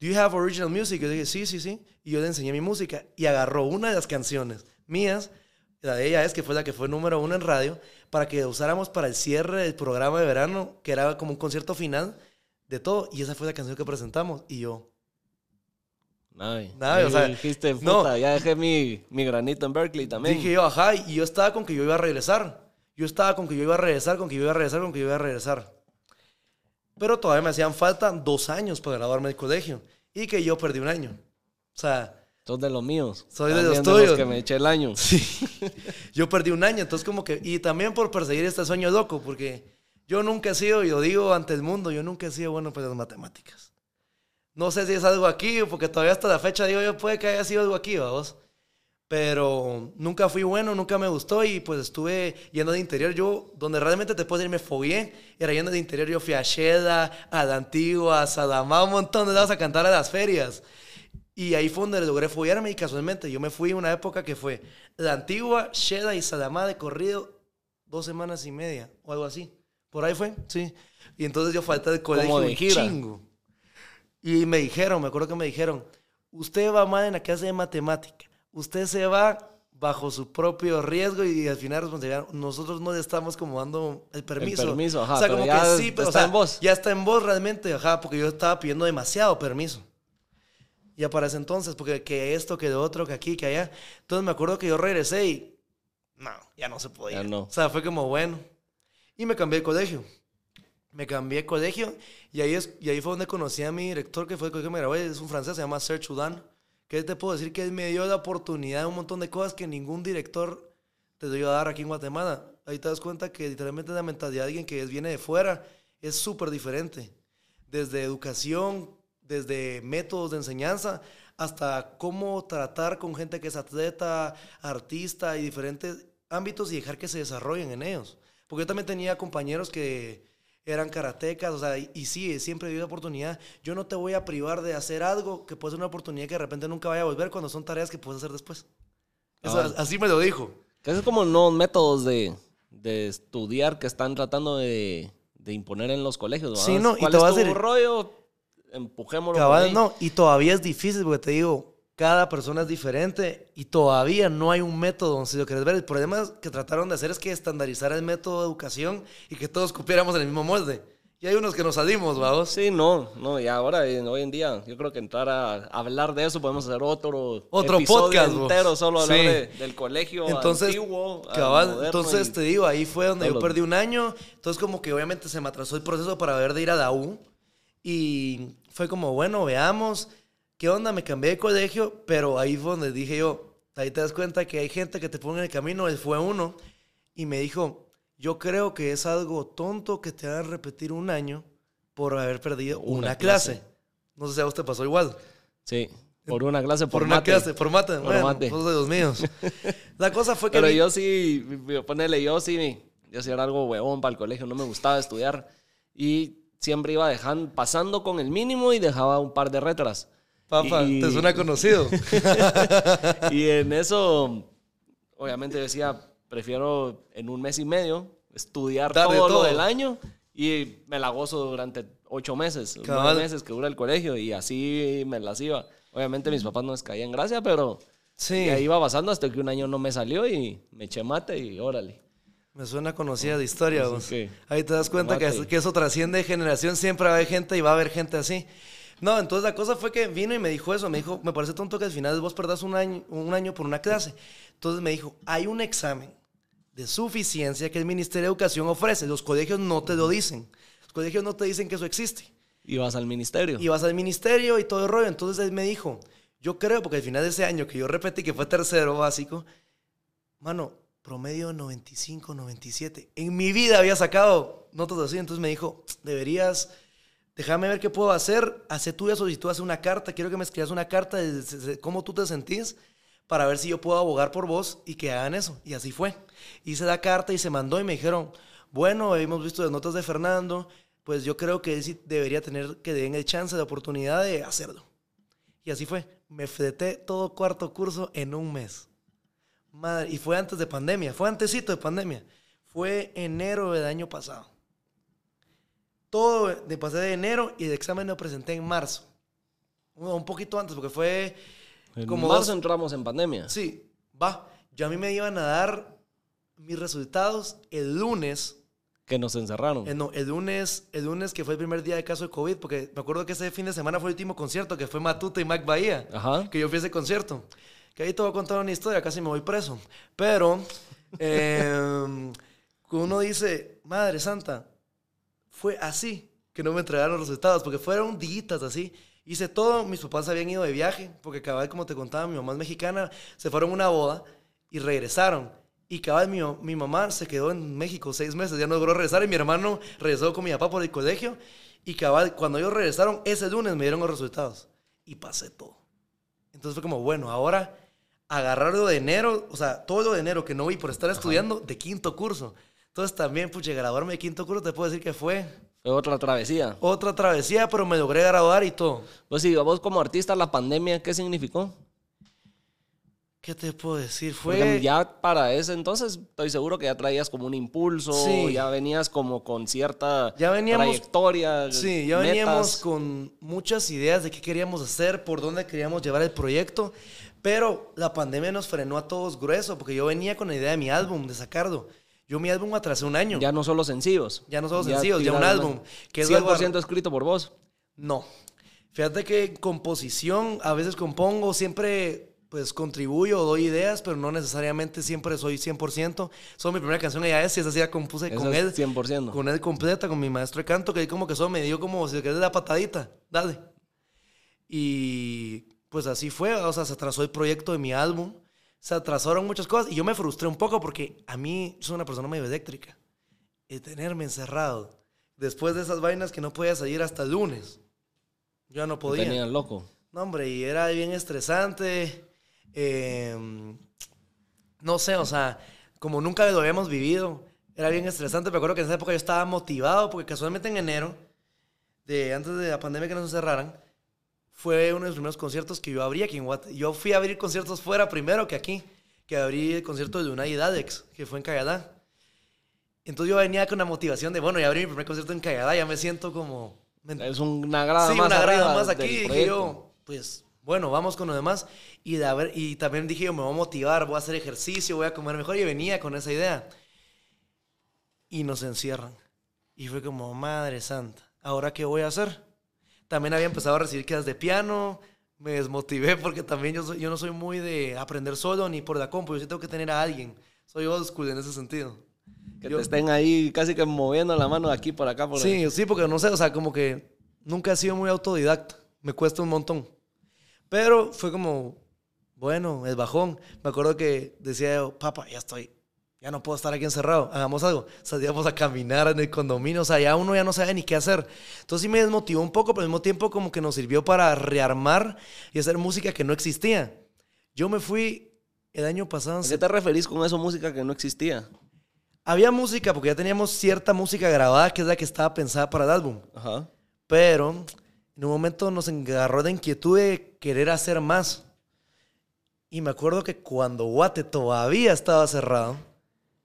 Do you have original music? Yo dije, sí, sí, sí. Y yo le enseñé mi música y agarró una de las canciones mías, la de ella es que fue la que fue número uno en radio, para que usáramos para el cierre del programa de verano, que era como un concierto final de todo. Y esa fue la canción que presentamos. Y yo, Ay, Ay, o sea, dijiste, no. puta, ya dejé mi, mi granito en Berkeley también. dije yo, ajá, y yo estaba con que yo iba a regresar. Yo estaba con que yo iba a regresar, con que yo iba a regresar, con que yo iba a regresar. Pero todavía me hacían falta dos años para graduarme del colegio. Y que yo perdí un año. O sea, Sos de los míos. Soy de los tuyos. que me eché el año. yo perdí un año, entonces como que, y también por perseguir este sueño loco, porque yo nunca he sido, y lo digo ante el mundo, yo nunca he sido bueno para las matemáticas. No sé si es algo aquí, porque todavía hasta la fecha digo yo, puede que haya sido algo aquí, vamos. Pero nunca fui bueno, nunca me gustó y pues estuve yendo de interior. Yo, donde realmente te puedo decir, me fogué, era yendo de interior. Yo fui a Sheda, a la Antigua, a Sadamá, un montón de lados a cantar a las ferias. Y ahí fue donde logré follarme y casualmente yo me fui una época que fue la antigua, Sheda y Sadamá de corrido dos semanas y media o algo así. Por ahí fue, sí. Y entonces yo falté del colegio de un gira. chingo. Y me dijeron, me acuerdo que me dijeron, usted va mal en la clase de matemática. Usted se va bajo su propio riesgo y, al final responsabilidad. Nosotros no le estamos como dando el permiso. permiso, ajá, O sea, como ya que sí, pero está o sea, en vos. Ya está en vos realmente, ajá, porque yo estaba pidiendo demasiado permiso. Ya para ese entonces, porque que esto, que de otro, que aquí, que allá. Entonces me acuerdo que yo regresé y no, ya no se podía. Ya no. O sea, fue como bueno. Y me cambié de colegio. Me cambié de colegio y ahí, es, y ahí fue donde conocí a mi director, que fue el colegio que me gradué, es un francés, se llama Serge Udan. Que te puedo decir que me dio la oportunidad de un montón de cosas que ningún director te dio a dar aquí en Guatemala. Ahí te das cuenta que literalmente la mentalidad de alguien que viene de fuera es súper diferente. Desde educación, desde métodos de enseñanza, hasta cómo tratar con gente que es atleta, artista y diferentes ámbitos y dejar que se desarrollen en ellos. Porque yo también tenía compañeros que eran karatecas, o sea, y, y sí, siempre dio oportunidad. Yo no te voy a privar de hacer algo que puede ser una oportunidad que de repente nunca vaya a volver cuando son tareas que puedes hacer después. Eso, Ah. así me lo dijo. Que es como nuevos métodos de, de estudiar que están tratando de, de imponer en los colegios. ¿verdad? Sí, no, y ¿Cuál te es vas a decir- rollo? Empujémoslo Cabal, no, y todavía es difícil porque te digo, cada persona es diferente y todavía no hay un método, si lo quieres ver. El problema que trataron de hacer es que estandarizar el método de educación y que todos copiáramos en el mismo molde. Y hay unos que nos salimos, vamos. Sí, no, no, y ahora, hoy en día, yo creo que entrar a hablar de eso, podemos hacer otro, Otro podcast, vos. entero, solo hablar Sí. de- del colegio Entonces, antiguo. al cabal, entonces y- te digo, ahí fue donde yo los- perdí un año. Entonces como que obviamente se me atrasó el proceso para ver de ir a la U. Y fue como, bueno, veamos qué onda, me cambié de colegio, pero ahí fue donde dije yo, ahí te das cuenta que hay gente que te pone en el camino, él fue uno, y me dijo, yo creo que es algo tonto que te hagan repetir un año por haber perdido una, Una clase. clase. No sé si a usted pasó igual. Sí, por una clase, por, Por, una mate. clase, por mate. Por bueno, mate. sos de los míos. La cosa fue que... Pero vi- yo sí, ponele, yo sí, yo sí era algo huevón para el colegio, no me gustaba estudiar y siempre iba dejando, pasando con el mínimo y dejaba un par de retras. Papá, Y- te suena conocido. y en eso, obviamente decía, prefiero en un mes y medio estudiar todo, todo. lo del año y me la gozo durante ocho meses, Cabal. nueve meses que dura el colegio y así me las iba. Obviamente mis papás no les caían gracia, pero Sí. ahí iba pasando hasta que un año no me salió y me eché mate y órale. Me suena conocida de historia. Vos. que, Ahí te das cuenta que, mate. que eso trasciende de generación. Siempre va a haber gente y va a haber gente así. No, entonces la cosa fue que vino y me dijo eso. Me dijo, me parece tonto que al final vos perdás un año, un año por una clase. Entonces me dijo, hay un examen de suficiencia que el Ministerio de Educación ofrece. Los colegios no te lo dicen. Los colegios no te dicen que eso existe. Y vas al ministerio. Y vas al ministerio y todo el rollo. Entonces él me dijo, yo creo, porque al final de ese año que yo repetí que fue tercero básico, mano, promedio 95, 97. En mi vida había sacado notas así. Entonces me dijo, deberías, déjame ver qué puedo hacer. Hace tú eso, si tú haces una carta, quiero que me escribas una carta de, cómo tú te sentís para ver si yo puedo abogar por vos y que hagan eso. Y así fue. Hice la carta y se mandó y me dijeron, bueno, hemos visto las notas de Fernando, pues yo creo que debería tener que den el chance, de oportunidad de hacerlo. Y así fue. Me fleté todo cuarto curso en un mes. Madre, y fue antes de pandemia, fue antesito de pandemia. Fue enero del año pasado. Todo de pasé de enero y el examen lo presenté en marzo. Un poquito antes, porque fue En como marzo dos- entramos en pandemia. Sí, va. Yo a mí me iban a dar mis resultados el lunes. Que nos encerraron. eh, no, el lunes, el lunes que fue el primer día de caso de COVID, porque me acuerdo que ese fin de semana fue el último concierto, que fue Matuta y Mac Bahía. Ajá. Que yo fui a ese concierto. Que ahí te voy a contar una historia, casi me voy preso. Pero, eh, uno dice, Madre Santa, fue así que no me entregaron los resultados, porque fueron días así. Hice todo, mis papás habían ido de viaje, porque cabal, como te contaba, mi mamá es mexicana, se fueron a una boda y regresaron. Y cabal, mi, mi mamá se quedó en México seis meses, ya no logró regresar, y mi hermano regresó con mi papá por el colegio. Y cabal, cuando ellos regresaron, ese lunes me dieron los resultados. Y pasé todo. Entonces fue como, bueno, ahora agarrarlo de enero, o sea, todo lo de enero que no vi por estar estudiando de quinto curso. Entonces también, pucha, graduarme de quinto curso, te puedo decir que fue Fue otra travesía. otra travesía, pero me logré graduar y todo. Pues sí, vos como artista, la pandemia, ¿qué significó? ¿Qué te puedo decir? Porque Fue... ya para ese entonces estoy seguro que ya traías como un impulso, Sí. ya venías como con cierta Ya veníamos- trayectoria. Sí, ya metas. veníamos con muchas ideas de qué queríamos hacer, por dónde queríamos llevar el proyecto, pero la pandemia nos frenó a todos grueso, porque yo venía con la idea de mi álbum, de sacarlo. Yo mi álbum atrasé un año. Ya no solo sencillos. Ya no solo sencillos, ya un álbum, que es algo 100% escrito por vos. No. Fíjate que en composición a veces compongo, siempre pues contribuyo, doy ideas, pero no necesariamente siempre soy 100%. Solo mi primera canción ella es, y esa sí la compuse Eso con él. 100%. Con él completa, con mi maestro de canto, que ahí como que solo me dio como, si querés la patadita, dale. Y pues así fue, o sea, se atrasó el proyecto de mi álbum, se atrasaron muchas cosas y yo me frustré un poco porque a mí soy una persona medio eléctrica. Y tenerme encerrado, después de esas vainas que no podía salir hasta el lunes, yo no podía. Tenían loco. No, hombre, y era bien estresante. eh, no sé, o sea, como nunca lo habíamos vivido, era bien estresante. Me acuerdo que en esa época yo estaba motivado porque casualmente en enero, de, antes de la pandemia que nos encerraran, fue uno de los primeros conciertos que yo abrí aquí en Guate. Yo fui a abrir conciertos fuera primero que aquí, que abrí el concierto de Unai y Dadex, que fue en Cayalá. Entonces yo venía con la motivación de, bueno, ya abrí mi primer concierto en Cayalá, ya me siento como... Es una grada sí, más una grada más aquí. Y dije yo, pues, bueno, vamos con lo demás. Y, de haber, y también dije yo, me voy a motivar, voy a hacer ejercicio, voy a comer mejor. Y venía con esa idea. Y nos encierran. Y fue como, madre santa, ¿ahora qué voy a hacer? También había empezado a recibir clases de piano. Me desmotivé porque también yo, soy- yo no soy muy de aprender solo ni por la compu. Yo sí tengo que tener a alguien. Soy old school en ese sentido. Que Yo- te estén ahí casi que moviendo la mano de aquí por acá. Por Sí, sí, porque no sé, o sea, como que nunca he sido muy autodidacta. Me cuesta un montón. Pero fue como, bueno, el bajón. Me acuerdo que decía yo, papá, ya estoy, ya no puedo estar aquí encerrado, hagamos algo. Salíamos a caminar en el condominio, o sea, ya uno ya no sabe ni qué hacer. Entonces sí me desmotivó un poco, pero al mismo tiempo como que nos sirvió para rearmar y hacer música que no existía. Yo me fui el año pasado. ¿A qué te referís con eso, música que no existía? Había música, porque ya teníamos cierta música grabada, que es la que estaba pensada para el álbum. Ajá. Pero en un momento nos agarró de inquietud de querer hacer más. Y me acuerdo que cuando Guate todavía estaba cerrado,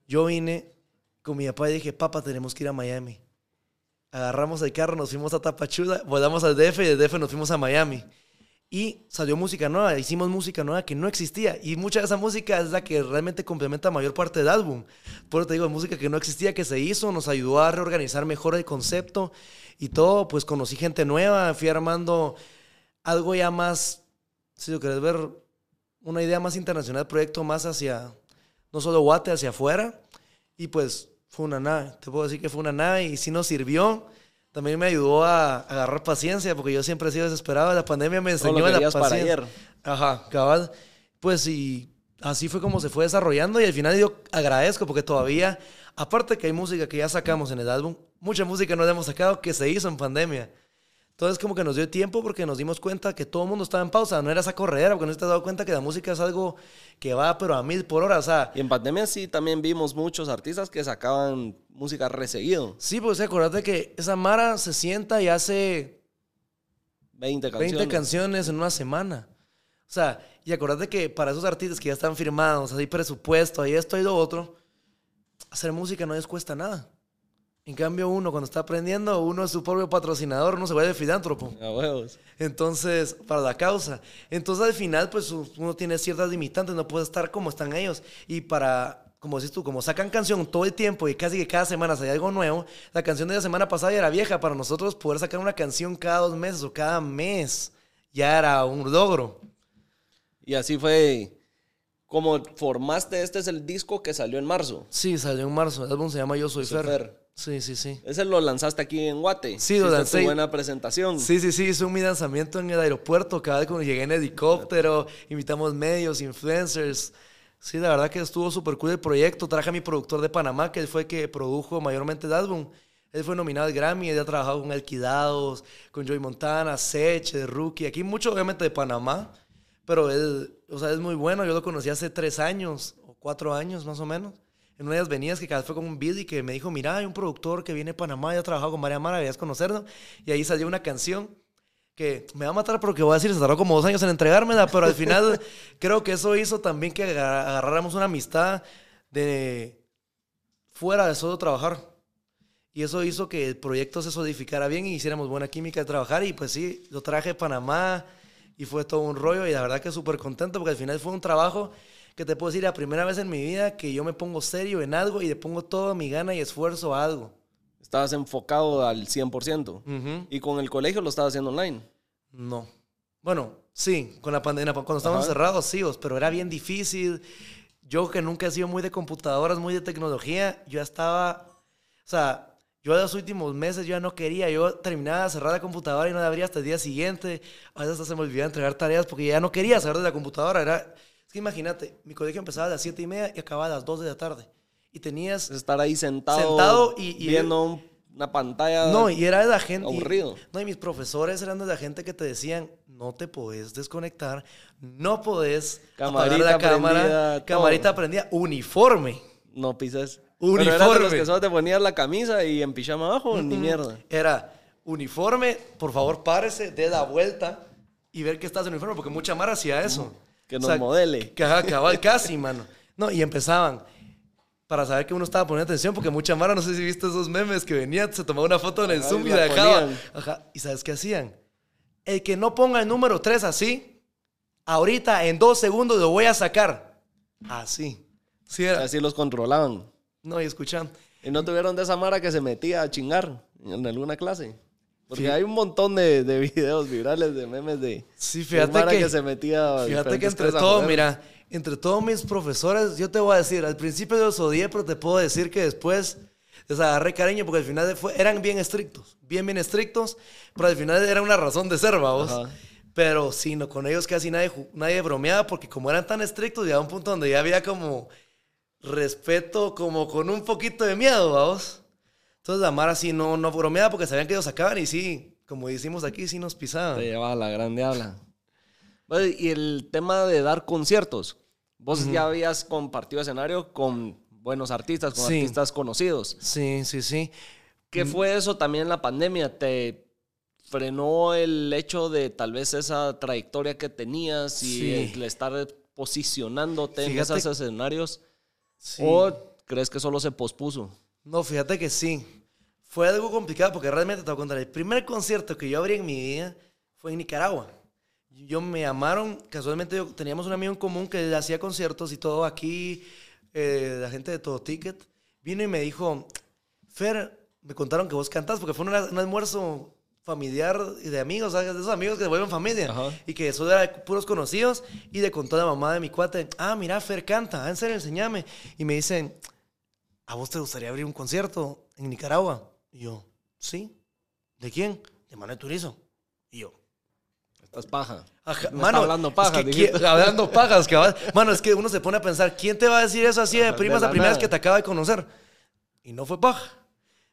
yo vine con mi papá y dije, papá, tenemos que ir a Miami. Agarramos el carro, nos fuimos a Tapachula, volamos al DF y del DF nos fuimos a Miami. Y salió música nueva, hicimos música nueva que no existía. Y mucha de esa música es la que realmente complementa mayor parte del álbum. Por eso te digo, música que no existía, que se hizo, nos ayudó a reorganizar mejor el concepto y todo. Pues conocí gente nueva, fui armando algo ya más, si lo querés ver, una idea más internacional, proyecto más hacia, no solo Guate, hacia afuera. Y pues fue una nave, te puedo decir que fue una nave y sí nos sirvió. También me ayudó a, agarrar paciencia, porque yo siempre he sido desesperado. La pandemia me enseñó lo la querías para paciencia. ayer. Ajá, cabal. Pues y así fue como se fue desarrollando y al final yo agradezco porque todavía, aparte que hay música que ya sacamos en el álbum, mucha música no la hemos sacado que se hizo en pandemia. Entonces como que nos dio tiempo porque nos dimos cuenta que todo el mundo estaba en pausa, no era esa corredera, porque no te has dado cuenta que la música es algo que va pero a mil por hora, o sea, Y en pandemia sí también vimos muchos artistas que sacaban música reseguido. sí, pues acordate que esa Mara se sienta y hace 20 canciones. 20 canciones en una semana. O sea, y acordate que para esos artistas que ya están firmados, hay presupuesto, hay esto y lo otro, hacer música no les cuesta nada. En cambio, uno cuando está aprendiendo, uno es su propio patrocinador, uno se vuelve filántropo. A huevos. Entonces, para la causa. Entonces, al final, pues uno tiene ciertas limitantes, no puede estar como están ellos. Y para, como dices tú, como sacan canción todo el tiempo y casi que cada semana sale algo nuevo, la canción de la semana pasada ya era vieja. Para nosotros, poder sacar una canción cada dos meses o cada mes ya era un logro. Y así fue como formaste. Este es el disco que salió en marzo. Sí, salió en marzo. El álbum se llama Yo Soy Soy Fer. Fer. Sí, sí, sí. Ese lo lanzaste aquí en Guate. Sí, lo lancé. tu buena presentación. Sí, sí, sí, hizo mi lanzamiento en el aeropuerto, cada vez cuando llegué en helicóptero, invitamos medios, influencers. Sí, la verdad que estuvo súper cool el proyecto. Traje a mi productor de Panamá, que él fue el que produjo mayormente el álbum. Él fue nominado al Grammy, él ha trabajado con Alquidados, con Joey Montana, Sech, de Rookie, aquí mucho obviamente de Panamá, pero él, o sea, es muy bueno. Yo lo conocí hace tres años o cuatro años más o menos. En una de las venidas que cada vez fue con un Billy que me dijo, mira, hay un productor que viene de Panamá y ha trabajado con María Mara, deberías conocerlo. Y ahí salió una canción que me va a matar porque voy a decir, se tardó como dos años en entregármela, pero al final creo que eso hizo también que agar- agarráramos una amistad de fuera de solo trabajar. Y eso hizo que el proyecto se solidificara bien y hiciéramos buena química de trabajar. Y pues sí, lo traje de Panamá y fue todo un rollo. Y la verdad que súper contento porque al final fue un trabajo que te puedo decir, la primera vez en mi vida que yo me pongo serio en algo y le pongo toda mi gana y esfuerzo a algo. Estabas enfocado al 100%. Ujú. Y con el colegio lo estabas haciendo online. No. Bueno, sí, con la pandemia, cuando estábamos Ajá. cerrados, sí, pero era bien difícil. Yo que nunca he sido muy de computadoras, muy de tecnología, yo ya estaba, o sea, yo los últimos meses yo ya no quería, yo terminaba de cerrar la computadora y no la abría hasta el día siguiente. A veces hasta se me olvidaba entregar tareas porque ya no quería salir de la computadora. Era, que imagínate, mi colegio empezaba a las 7 y media y acababa a las 2 de la tarde. Y tenías Estar ahí sentado, Sentado y- y- viendo un- una pantalla. No, y era de la gente. y- Aburrido. no, y mis profesores eran de la gente que te decían: no te podés desconectar, no podés Camarita apagar la cámara, prendida, camarita prendida, uniforme. No pises. Uniforme. Pero eras de los que solo te ponías la camisa y en pijama abajo, ni mierda. Era uniforme, por favor, párese, dé la vuelta y ver que estás en uniforme, porque mucha mara hacía eso. Que nos modele. Que ajá, cabal, casi, mano. No, y empezaban. Para saber que uno estaba poniendo atención, porque mucha mara, no sé si viste esos memes que venían, se tomaba una foto en el Ajá, Zoom y la dejaba. Ajá, ¿y sabes qué hacían? El que no ponga el número 3 así, ahorita en dos segundos lo voy a sacar. Así. Sí, era. Así los controlaban. No, y escuchan. Y no tuvieron de esa mara que se metía a chingar en alguna clase. Porque Sí. hay un montón de, de videos virales de memes de, Sí, fíjate que, que, se metía. fíjate que entre todo, mira, entre todos mis profesores, yo te voy a decir, al principio yo los odié, pero te puedo decir que después les agarré cariño porque al final fue- eran bien estrictos, bien, bien estrictos, pero al final era una razón de ser, vamos. Ajá. Pero sí, no, con ellos casi nadie, nadie bromeaba porque como eran tan estrictos, llegaba un punto donde ya había como respeto, como con un poquito de miedo, vamos. Entonces la Mara sí no, no bromeaba porque sabían que ellos sacaban y sí, como decimos aquí, sí nos pisaban. Te llevaba la grande habla. Y el tema de dar conciertos. Vos ya habías compartido escenario con buenos artistas, con Sí. artistas conocidos. Sí, sí, sí. ¿Qué fue eso también en la pandemia? ¿Te frenó el hecho de tal vez esa trayectoria que tenías y Sí. el estar posicionándote en Fíjate- esos escenarios? Sí. ¿O crees que solo se pospuso? No, fíjate que sí. Fue algo complicado porque realmente te voy a contar. El primer concierto que yo abrí en mi vida fue en Nicaragua. Yo me llamaron, casualmente yo- teníamos un amigo en común que hacía conciertos y todo aquí, eh, la gente de Todo Ticket, vino y me dijo, Fer, me contaron que vos cantas porque fue una- un almuerzo familiar y de amigos, ¿sabes? de esos amigos que se vuelven familia Ajá. y que eso era de puros conocidos y le contó a la mamá de mi cuate, ah, mira, Fer canta, ah, en serio, enséñame. Y me dicen, ¿a vos te gustaría abrir un concierto en Nicaragua? Y yo, sí. ¿De quién? De Manuel Turizo. Y yo, Estás paja. Ajá, Me está hablando es pajas, que dijiste. ¿quién- hablando pajas, cabal. Mano, es que uno se pone a pensar, ¿quién te va a decir eso así de Ajá, primas de a primeras nada. que te acaba de conocer? Y no fue paja.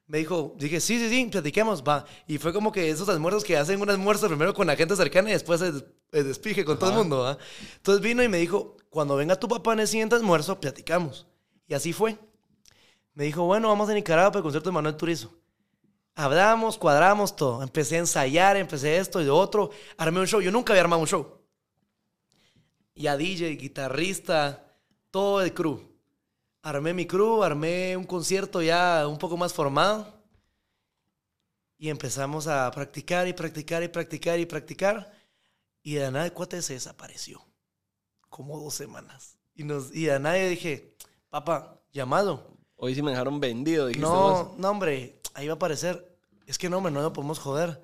Me dijo, dije, sí, sí, sí, platiquemos, va. Y fue como que esos almuerzos que hacen un almuerzo primero con la gente cercana y después se se despije con todo el mundo, ¿va? Entonces vino y me dijo, cuando venga tu papá en el siguiente almuerzo, platicamos. Y así fue. Me dijo, bueno, vamos a Nicaragua para el concierto de Manuel Turizo. Hablamos, cuadramos todo. Empecé a ensayar, empecé esto y lo otro. Armé un show. Yo nunca había armado un show. Ya DJ, guitarrista, todo el crew. Armé mi crew, armé un concierto ya un poco más formado. Y empezamos a practicar y practicar y practicar y practicar. Y de nada el cuate se desapareció. Como dos semanas. Y, nos, y de nada dije, papá, llamado. Hoy sí me dejaron vendido, dijiste vos. No, no, hombre, ahí va a aparecer. Es que no, hombre, no lo podemos joder.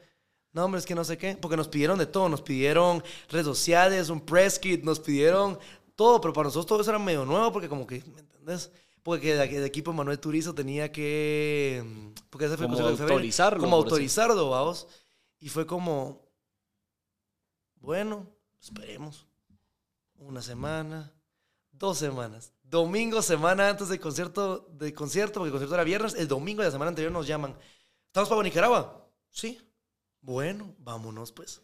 No, hombre, es que no sé qué. Porque nos pidieron de todo. Nos pidieron redes sociales, un press kit, nos pidieron todo. Pero para nosotros todo eso era medio nuevo porque como que, ¿me entendés? Porque el, equipo Manuel Turizo tenía que... mm, Porque ese fue Como autorizarlo, Como autorizarlo, vamos. Y fue como... Bueno, esperemos. Una semana, dos semanas. Domingo, semana antes del concierto, del concierto, porque el concierto era viernes, el domingo de la semana anterior nos llaman. ¿Estamos para Nicaragua? Sí. Bueno, vámonos pues.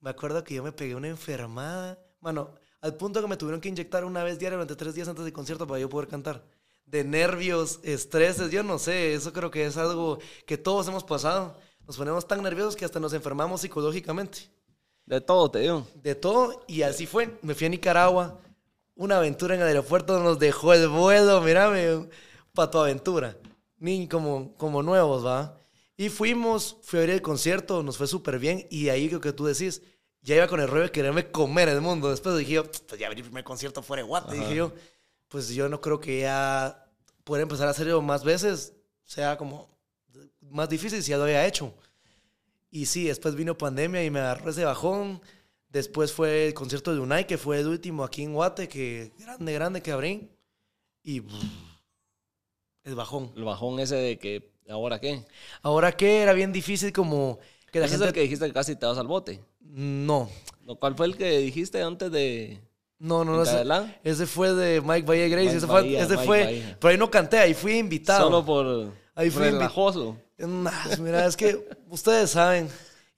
Me acuerdo que yo me pegué una enfermada. Bueno, al punto que me tuvieron que inyectar una vez diaria durante tres días antes del concierto para yo poder cantar. De nervios, estreses, yo no sé, eso creo que es algo que todos hemos pasado. Nos ponemos tan nerviosos que hasta nos enfermamos psicológicamente De todo te digo. de todo y así fue. Me fui a Nicaragua, una aventura en el aeropuerto nos dejó el vuelo, mírame, para tu aventura. Ni como, como nuevos, ¿va? Y fuimos, fui a ver el concierto, nos fue súper bien y ahí lo que tú decís, ya iba con el rollo de quererme comer el mundo. Después dije yo, pues ya venir el primer concierto fuera de Guate, dije yo, pues yo no creo que ya poder empezar a hacerlo más veces sea como más difícil si ya lo había hecho. Y sí, después vino pandemia y me agarró ese bajón. Después fue el concierto de Unai, que fue el último aquí en Guate, que grande, grande que abrí. Y pff, el bajón. El bajón ese de que, ¿ahora qué? Ahora que era bien difícil como que la Ese es gente... el que dijiste que casi te vas al bote. No, ¿Lo ¿Cuál fue el que dijiste antes de...? no, no, no. ¿En Ese, ese fue de Mike Valle Grace. Mike ese fue, Bahía, ese Mike fue Bahía. pero ahí no canté, ahí fui invitado. Solo por Ahí fui invi- relajoso. Nah, mira, es que ustedes saben,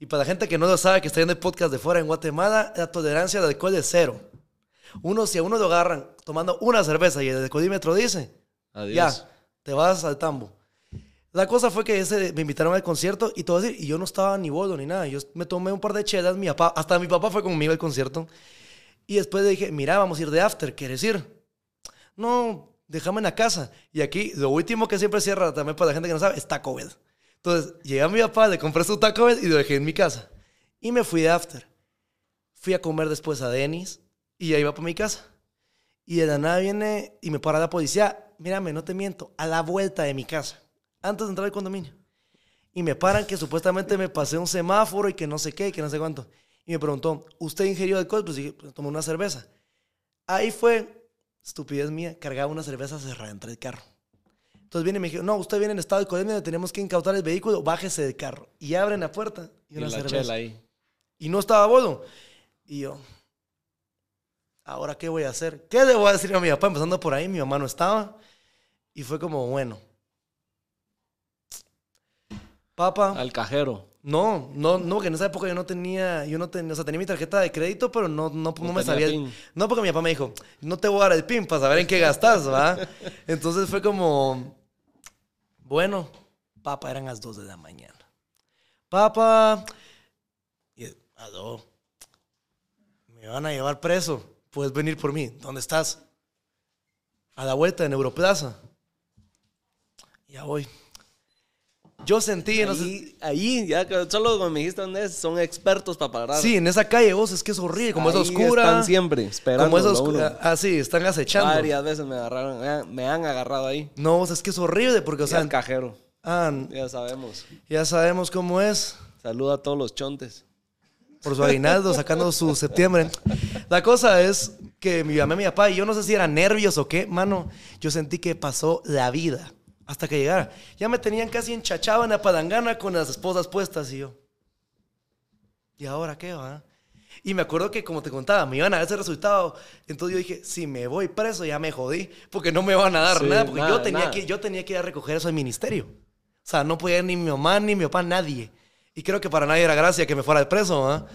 y para la gente que no lo sabe, que está viendo el podcast de fuera en Guatemala, la tolerancia al alcohol es cero. Uno, si a uno lo agarran tomando una cerveza y el alcoholímetro dice, Adiós. ya, te vas al tambo. La cosa fue que ese, me invitaron al concierto y todo así, y yo no estaba ni bolo ni nada. Yo me tomé un par de chelas, mi papá, hasta mi papá fue conmigo al concierto. Y después le dije, mira, vamos a ir de after, ¿quieres ir? No, déjame en la casa. Y aquí, lo último que siempre cierra también para la gente que no sabe, es Taco Bell. Entonces, llegué a mi papá, le compré su Taco y lo dejé en mi casa. Y me fui de after. Fui a comer después a Denis y ya iba para mi casa. Y de la nada viene y me para la policía. Mírame, no te miento, a la vuelta de mi casa, antes de entrar al condominio. Y me paran que supuestamente me pasé un semáforo y que no sé qué, y que no sé cuánto. Y me preguntó, ¿usted ingirió alcohol? Pues dije, pues tomé una cerveza. Ahí fue, estupidez mía, cargaba una cerveza cerrada entre el carro. Entonces viene y me dijo, no, usted viene en estado de le tenemos que incautar el vehículo, bájese del carro. Y abren la puerta y Y una la cerveza. chela ahí. Y no estaba bolo. Y yo, ¿ahora qué voy a hacer? ¿Qué le voy a decir a mi papá? Empezando por ahí, mi mamá no estaba. Y fue como, bueno. Papá, Al cajero. no, no, no, que en esa época yo no tenía, yo no tenía, o sea, tenía mi tarjeta de crédito, pero no, no, no me sabía. PIN. No, porque mi papá me dijo, no te voy a dar el PIN para saber en qué gastas, ¿va? Entonces fue como, bueno, papá, eran las 2 de la mañana. Papá, me van a llevar preso, puedes venir por mí, ¿dónde estás? A la vuelta en Europlaza. Ya voy. Yo sentí, no sé- Ahí, ahí, ya solo me dijiste dónde es, son expertos para parar. Sí, en esa calle, vos, es que es horrible, como es Ahí oscura. Están siempre esperando. Como es oscura. Ah, sí, están acechando. Varias veces me agarraron, me han- me han agarrado ahí. No, vos, es que es horrible porque, o sea, sea, el cajero. ah, Ya sabemos. ya sabemos cómo es. Saluda a todos los chontes. Por su aguinaldo, sacando su septiembre. La cosa es que mi mamá y mi papá, y yo no sé si eran nervios o qué, mano, yo sentí que pasó la vida hasta que llegara. Ya me tenían casi enchachado en la palangana con las esposas puestas y yo. ¿Y ahora qué va? Y me acuerdo que, como te contaba, me iban a dar ese resultado. Entonces yo dije, si me voy preso, ya me jodí, porque no me van a dar Sí, nada, porque yo, tenía nada. Que, yo tenía que ir a recoger eso al ministerio. O sea, no podía ir ni mi mamá, ni mi papá, nadie. Y creo que para nadie era gracia que me fuera de preso, ¿ah?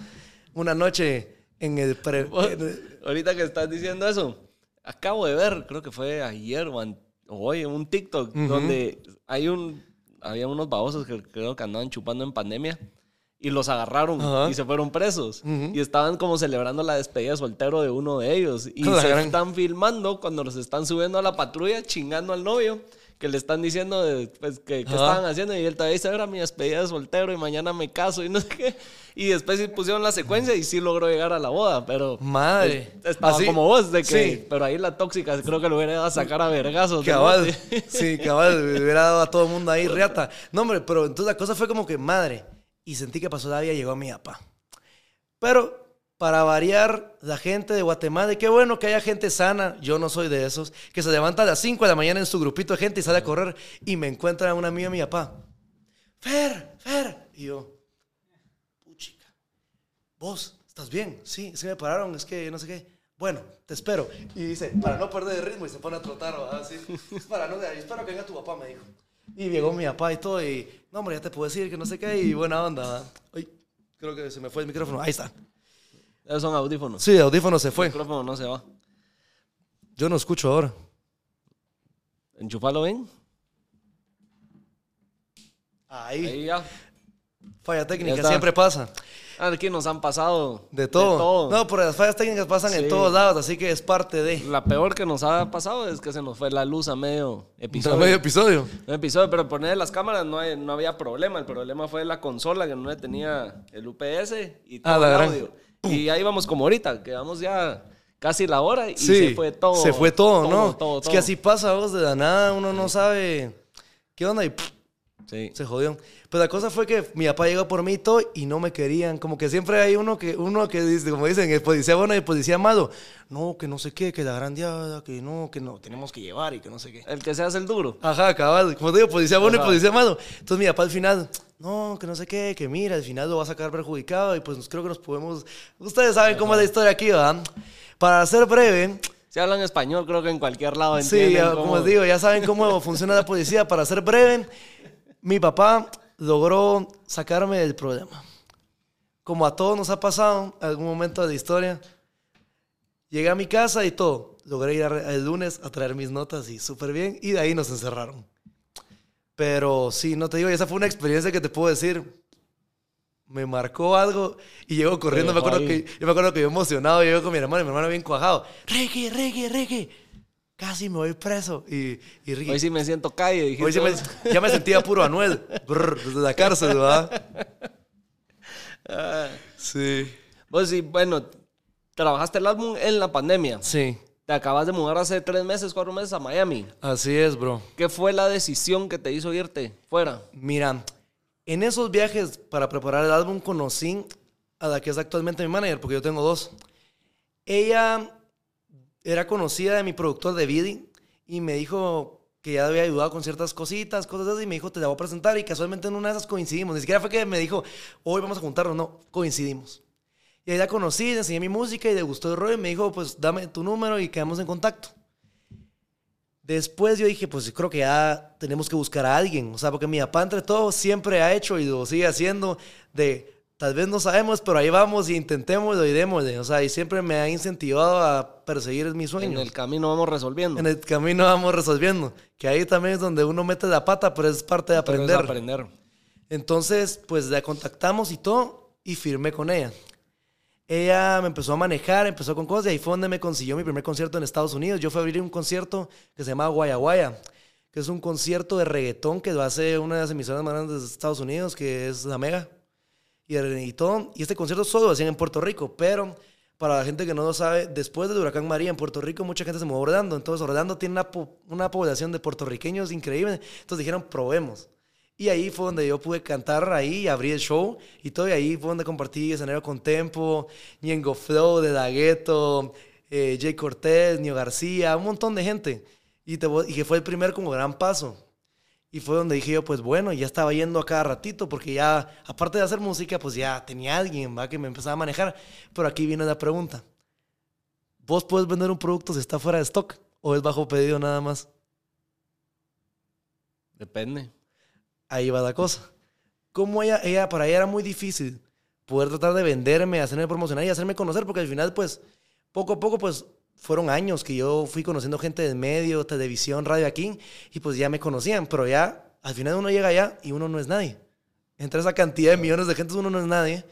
Una noche en el... pre- en el- Ahorita que estás diciendo eso, acabo de ver, creo que fue ayer o, an- o hoy, un TikTok donde hay un, había unos babosos que creo que andaban chupando en pandemia y los agarraron y se fueron presos. Y estaban como celebrando la despedida de soltero de uno de ellos. Y La se gran- están filmando cuando los están subiendo a la patrulla, chingando al novio. Que le están diciendo de, pues, que, que estaban haciendo y él todavía dice, era mi despedida de soltero y mañana me caso y no sé qué. Y después sí pusieron la secuencia y sí logró llegar a la boda, pero... Madre. Estaba Así- como vos, de que. Sí. Pero ahí la tóxica creo que lo hubiera ido a sacar a vergazos. Cabal, bote. sí, cabal, hubiera dado a todo el mundo ahí riata. No, hombre, pero entonces la cosa fue como que madre. Y sentí que pasó la vida y llegó mi papá. Pero para variar, la gente de Guatemala, y qué bueno que haya gente sana, yo no soy de esos, que se levanta a las 5 de la mañana en su grupito de gente y sale a correr y me encuentra una amiga mi papá. Fer, Fer. Y yo, puchica. ¿Vos estás bien? Sí, sí me pararon, es que no sé qué. Bueno, te espero. Y dice, para no perder el ritmo, y se pone a trotar. Así. Es para no, espero que venga tu papá, me dijo. Y llegó mi papá y todo, y no, hombre, ya te puedo decir que no sé qué, y buena onda. Ay, creo que se me fue el micrófono. Ahí está. Esos son audífonos. Sí, audífono se fue. El micrófono no se va. Yo no escucho ahora. Enchufalo bien. Ahí. Ahí ya. Falla técnica, siempre pasa. Aquí nos han pasado. De todo. De todo. No, pero las fallas técnicas pasan en todos lados, así que es parte de. La peor que nos ha pasado es que se nos fue la luz a medio episodio. medio episodio. Episodio, pero poner las cámaras no, hay- no había problema. El problema fue la consola que no le tenía el UPS y todo Ah, la el gran- audio. Y ahí vamos como ahorita, quedamos ya casi la hora y Sí, se fue todo. Se fue todo, ¿no? todo, Es todo. que así pasa, vos, de la nada uno no sabe qué onda y pff, Sí. se jodió. Pero la cosa fue que mi papá llegó por mí y todo y no me querían. Como que siempre hay uno que, uno que dice, como dicen, el policía bueno y el policía malo. No, que no sé qué, que la grandeada, que no, que no, tenemos que llevar y que no sé qué. El que se hace el duro. Ajá, cabal. Como te digo, policía bueno y Ajá. policía malo. Entonces mi papá al final, no, que no sé qué, que mira, al final lo va a sacar perjudicado y pues creo que nos podemos... Ustedes saben cómo es la historia aquí, ¿verdad? Para ser breve, Si hablan español, creo que en cualquier lado sí, entienden ya, cómo- como digo, ya saben cómo funciona la policía. Para ser breve, mi papá logró sacarme del problema. Como a todos nos ha pasado en algún momento de la historia, llegué a mi casa y todo. Logré ir el lunes a traer mis notas y súper bien. Y de ahí nos encerraron. Pero sí, no te digo, esa fue una experiencia que te puedo decir. Me marcó algo y llego corriendo. Me acuerdo que, yo me acuerdo que yo emocionado, llego con mi hermano y mi hermano bien cuajado. Ricky, Ricky, Ricky. Casi me voy preso. Y, y Ricky, Hoy sí me siento calle. Hoy sí me- ya me sentía puro Anuel. Brr, desde la cárcel, ¿verdad? Sí. Vos sí, bueno, trabajaste el álbum en la pandemia. Sí. Te acabas de mudar hace tres meses, cuatro meses a Miami. Así es, bro. ¿Qué fue la decisión que te hizo irte fuera? Mira, en esos viajes para preparar el álbum conocí a la que es actualmente mi manager, porque yo tengo dos. Ella era conocida de mi productor de Vidi y me dijo que ya había ayudado con ciertas cositas, cosas así, y me dijo, te la voy a presentar y casualmente en una de esas coincidimos. Ni siquiera fue que me dijo, hoy vamos a juntarnos, no, coincidimos. Y ahí la conocí, le enseñé mi música y le gustó el rollo y me dijo, pues dame tu número y quedamos en contacto. Después yo dije, pues creo que ya tenemos que buscar a alguien. O sea, porque mi papá entre todo siempre ha hecho y lo sigue haciendo de, tal vez no sabemos, pero ahí vamos y intentémoslo y démosle. O sea, y siempre me ha incentivado a perseguir mis En sueños. el camino vamos resolviendo. En el camino vamos resolviendo. Que ahí también es donde uno mete la pata, pero es parte de Pero es aprender. aprender. Entonces, pues la contactamos y todo y firmé con ella. Ella me empezó a manejar, empezó con cosas y ahí fue donde me consiguió mi primer concierto en Estados Unidos. Yo fui a abrir un concierto que se llama Guaya Guaya, que es un concierto de reggaetón que lo hace una de las emisoras más grandes de Estados Unidos, que es La Mega. Y, y todo. Y este concierto solo lo hacían en Puerto Rico, pero para la gente que no lo sabe, después del huracán María en Puerto Rico, mucha gente se mudó a Orlando. Entonces, Orlando tiene una, una población de puertorriqueños increíble. Entonces dijeron, probemos. Y ahí fue donde yo pude cantar ahí, abrí el show y todo. Ahí fue donde compartí escenario con Tempo, Ñengo Flow, De La Ghetto, eh, Jay Cortés, Nio García, un montón de gente. Y, y que fue el primer como gran paso. Y fue donde dije yo, pues bueno, ya estaba yendo a cada ratito porque ya, aparte de hacer música, pues ya tenía alguien, ¿va? Que me empezaba a manejar. Pero aquí viene la pregunta. ¿Vos puedes vender un producto si está fuera de stock o es bajo pedido nada más? Depende. Ahí va la cosa. Como ella, ella, para ella era muy difícil poder tratar de venderme, hacerme promocionar y hacerme conocer, porque al final, pues, poco a poco, pues, fueron años que yo fui conociendo gente del medio, televisión, radio aquí, y pues ya me conocían, pero ya, al final uno llega allá y uno no es nadie. Entre esa cantidad de millones de gente, uno no es nadie.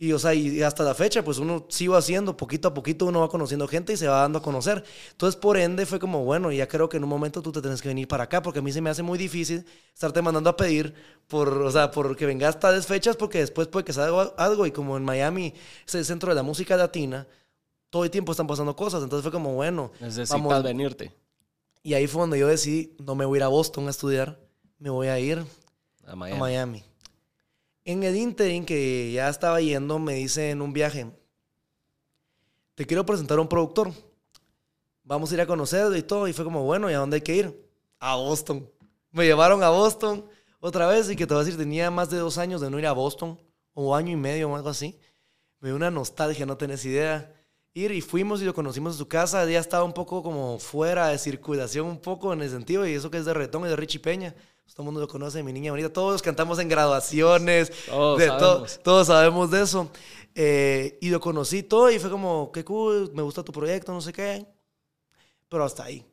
Y, o sea, y hasta la fecha, pues uno sigo haciendo, poquito a poquito uno va conociendo gente y se va dando a conocer. Entonces, por ende, fue como, bueno, ya creo que en un momento tú te tienes que venir para acá, porque a mí se me hace muy difícil estarte mandando a pedir por, o sea, por que vengas tales fechas, porque después puede que salga algo. Y como en Miami es el centro de la música latina, todo el tiempo están pasando cosas. Entonces fue como, bueno, Necesitas vamos. venirte Y ahí fue donde yo decidí, no me voy a ir a Boston a estudiar, me voy a ir a a Miami. En el interim que ya estaba yendo, me dice en un viaje, te quiero presentar a un productor. Vamos a ir a conocerlo y todo. Y fue como, bueno, ¿y a dónde hay que ir? A Boston. Me llevaron a Boston otra vez y que te voy a decir, tenía más de dos años de no ir a Boston, o año y medio o algo así. Me dio una nostalgia, no tenés idea. Ir y fuimos y lo conocimos en su casa. Ya estaba un poco como fuera de circulación, un poco en el sentido, y eso que es de Retón y de Richie Peña. Todo el mundo lo conoce, mi niña bonita. Todos cantamos en graduaciones. Todos de to- sabemos. todos sabemos de eso. Eh, y lo conocí todo y fue como, qué cool, me gusta tu proyecto, no sé qué. Pero hasta ahí.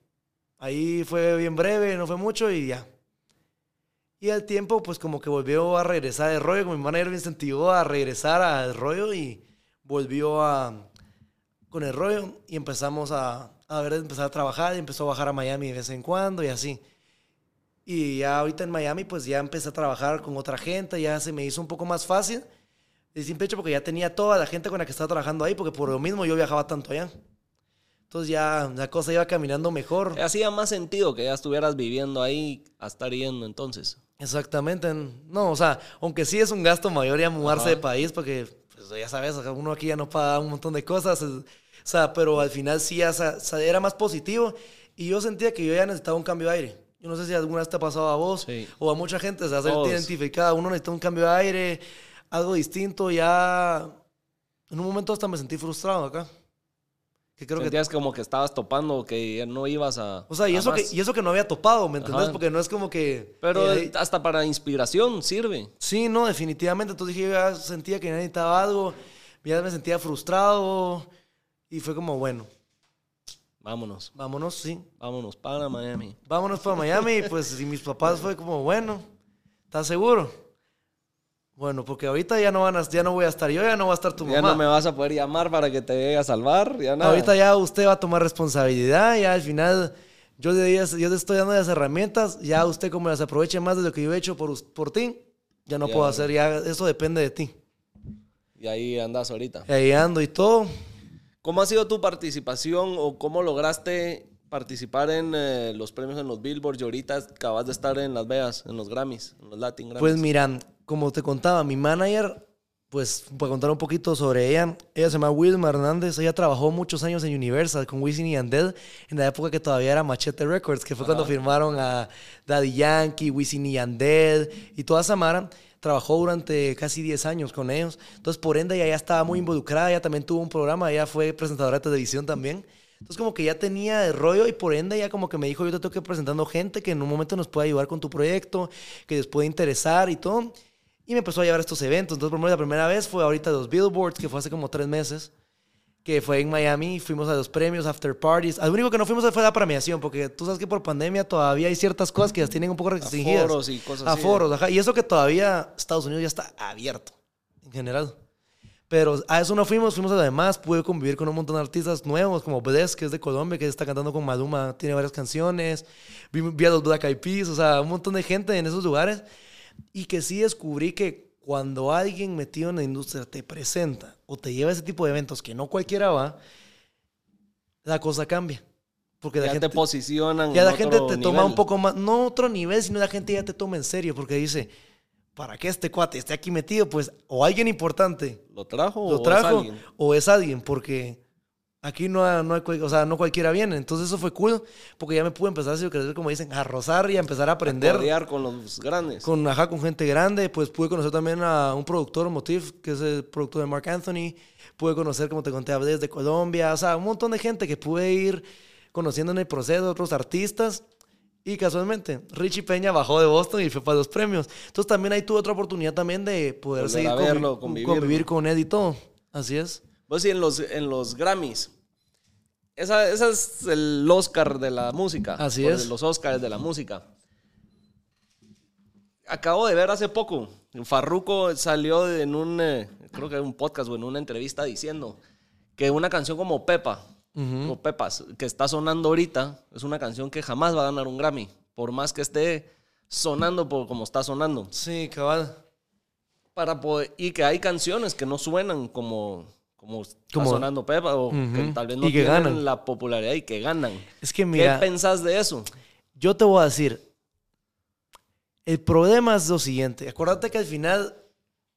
Ahí fue bien breve, no fue mucho y ya. Y al tiempo, pues como que volvió a regresar el rollo. Mi manager me incentivó a regresar al rollo y volvió a con el rollo y empezamos a, a ver, empezar a trabajar y empezó a bajar a Miami de vez en cuando y así. Y ya ahorita en Miami, pues ya empecé a trabajar con otra gente, ya se me hizo un poco más fácil. El simple hecho porque ya tenía toda la gente con la que estaba trabajando ahí, porque por lo mismo yo viajaba tanto allá. Entonces ya la cosa iba caminando mejor. Hacía más sentido que ya estuvieras viviendo ahí a estar yendo entonces. Exactamente. No, o sea, aunque sí es un gasto mayor ya mudarse Ajá. de país, porque pues, ya sabes, uno aquí ya no paga un montón de cosas. es- O sea, pero al final sí era más positivo y yo sentía que yo ya necesitaba un cambio de aire. Yo no sé si alguna vez te ha pasado a vos Sí. o a mucha gente, o sea, hacerte identificada. Uno necesita un cambio de aire, algo distinto. Ya en un momento hasta me sentí frustrado acá. Que creo que Sentías como que estabas topando, que no ibas a. o sea, y a eso, que, y eso que no había topado, ¿me entendés? Ajá. Porque no es como que... Pero eh, hasta para inspiración sirve. Sí, no, definitivamente. Entonces dije, yo ya sentía que necesitaba algo, ya me sentía frustrado y fue como, bueno, Vámonos, vámonos, sí, vámonos para Miami. vámonos para Miami. Y pues y mis papás fue como, bueno, ¿estás seguro? Bueno, porque ahorita ya no, van a, ya no voy a estar yo, ya no va a estar tu Ya mamá. no me vas a poder llamar para que te llegue a salvar, ya nada. Ahorita ya usted va a tomar responsabilidad, ya al final yo le, di- yo le estoy dando las herramientas, ya usted como las aproveche más de lo que yo he hecho por, por ti, ya no Ya. puedo hacer, ya eso depende de ti. Y ahí andas ahorita. Y ahí ando y todo. ¿Cómo ha sido tu participación o cómo lograste participar en eh, los premios en los Billboard y ahorita acabas de estar en Las Vegas, en los Grammys, en los Latin Grammys? Pues mira, como te contaba, mi manager, pues para contar un poquito sobre ella, ella se llama Wilma Hernández, ella trabajó muchos años en Universal con Wisin y Yandel en la época que todavía era Machete Records, que fue cuando firmaron a Daddy Yankee, Wisin y Yandel y toda esa mara. Trabajó durante casi 10 años con ellos. Entonces, por ende, ella ya estaba muy involucrada. Ella también tuvo un programa. Ella fue presentadora de televisión también. Entonces, como que ya tenía el rollo y por ende, ella como que me dijo, yo te tengo que presentando gente que en un momento nos pueda ayudar con tu proyecto, que les puede interesar y todo. Y me empezó a llevar a estos eventos. Entonces, por ejemplo, la primera vez fue ahorita los Billboards, que fue hace como tres meses, que fue en Miami. Fuimos a los premios, after parties. Al único que no fuimos fue a la premiación, porque tú sabes que por pandemia todavía hay ciertas cosas que las tienen un poco restringidas. Aforos y cosas así, Aforos, ajá. Y eso que todavía Estados Unidos ya está abierto, en general. Pero a eso no fuimos, fuimos a lo demás. Pude convivir con un montón de artistas nuevos, como Bless, que es de Colombia, que está cantando con Maluma, tiene varias canciones. Vi, vi a los Black Eyed Peas, o sea, un montón de gente en esos lugares. Y que sí descubrí que cuando alguien metido en la industria te presenta o te lleva a ese tipo de eventos que no cualquiera va, la cosa cambia. Porque la ya gente te posicionan. ya en la gente te otro toma nivel. un poco más, no otro nivel, sino la gente ya te toma en serio porque dice, ¿para qué este cuate esté aquí metido? Pues o alguien importante ¿Lo trajo lo o trajo es alguien? o es alguien, porque aquí no, no hay, o sea, no cualquiera viene. Entonces eso fue cool porque ya me pude empezar a crecer, como dicen, a rozar y a empezar a aprender. Codear con los grandes. Con, ajá, con gente grande, pues pude conocer también a un productor, Motif, que es el productor de Mark Anthony. Pude conocer, como te conté, a Bless de Colombia. O sea, un montón de gente que pude ir conociendo en el proceso, otros artistas. Y casualmente, Richie Peña bajó de Boston y fue para los premios. Entonces también ahí tuve otra oportunidad también de poder Volver seguir a verlo, convivir. convivir con Ed y todo. Así es. Vos sí, en los, en los Grammys. Esa, esa es el Oscar de la música. Así es. Los Oscars de la música. Acabo de ver hace poco. Farruko salió en un, eh, creo que en un podcast o en una entrevista diciendo que una canción como Pepa, o Pepas, que está sonando ahorita, es una canción que jamás va a ganar un Grammy. Por más que esté sonando por como está sonando. Sí, cabal. Para poder- y que hay canciones que no suenan como, como, sonando Pepa o que tal vez no Y que tienen ganan. la popularidad y que ganan. Es que mira, ¿Qué pensás de eso? yo te voy a decir, el problema es lo siguiente. Acuérdate que al final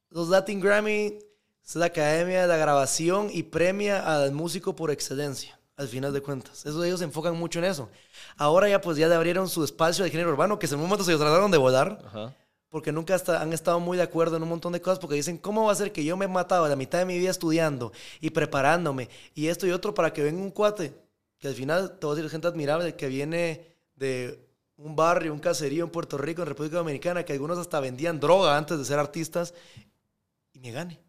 los Latin Grammy es la academia de la grabación y premia al músico por excelencia, al final de cuentas. Eso ellos se enfocan mucho en eso. Ahora ya pues ya le abrieron su espacio de género urbano, que en un momento se trataron de volar, Ajá. Porque nunca hasta- han estado muy de acuerdo en un montón de cosas, porque dicen, ¿cómo va a ser que yo me he matado la mitad de mi vida estudiando y preparándome y esto y otro para que venga un cuate? Que al final, te voy a decir, gente admirable que viene de un barrio, un caserío en Puerto Rico, en República Dominicana, que algunos hasta vendían droga antes de ser artistas y me gane,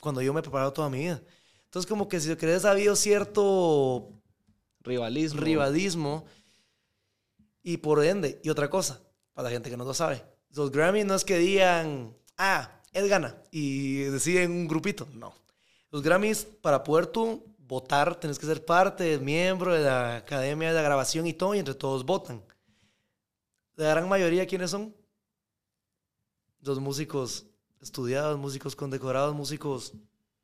cuando yo me he preparado toda mi vida. Entonces, como que si lo crees, ha habido cierto Rivalismo. rivalismo y por ende, y otra cosa, para la gente que no lo sabe, los Grammy no es que digan, ah, él gana y deciden un grupito, no. Los Grammys, para poder tú votar, tienes que ser parte, miembro de la Academia de la Grabación y todo, y entre todos votan. La gran mayoría, ¿quiénes son? Los músicos estudiados, músicos condecorados, músicos,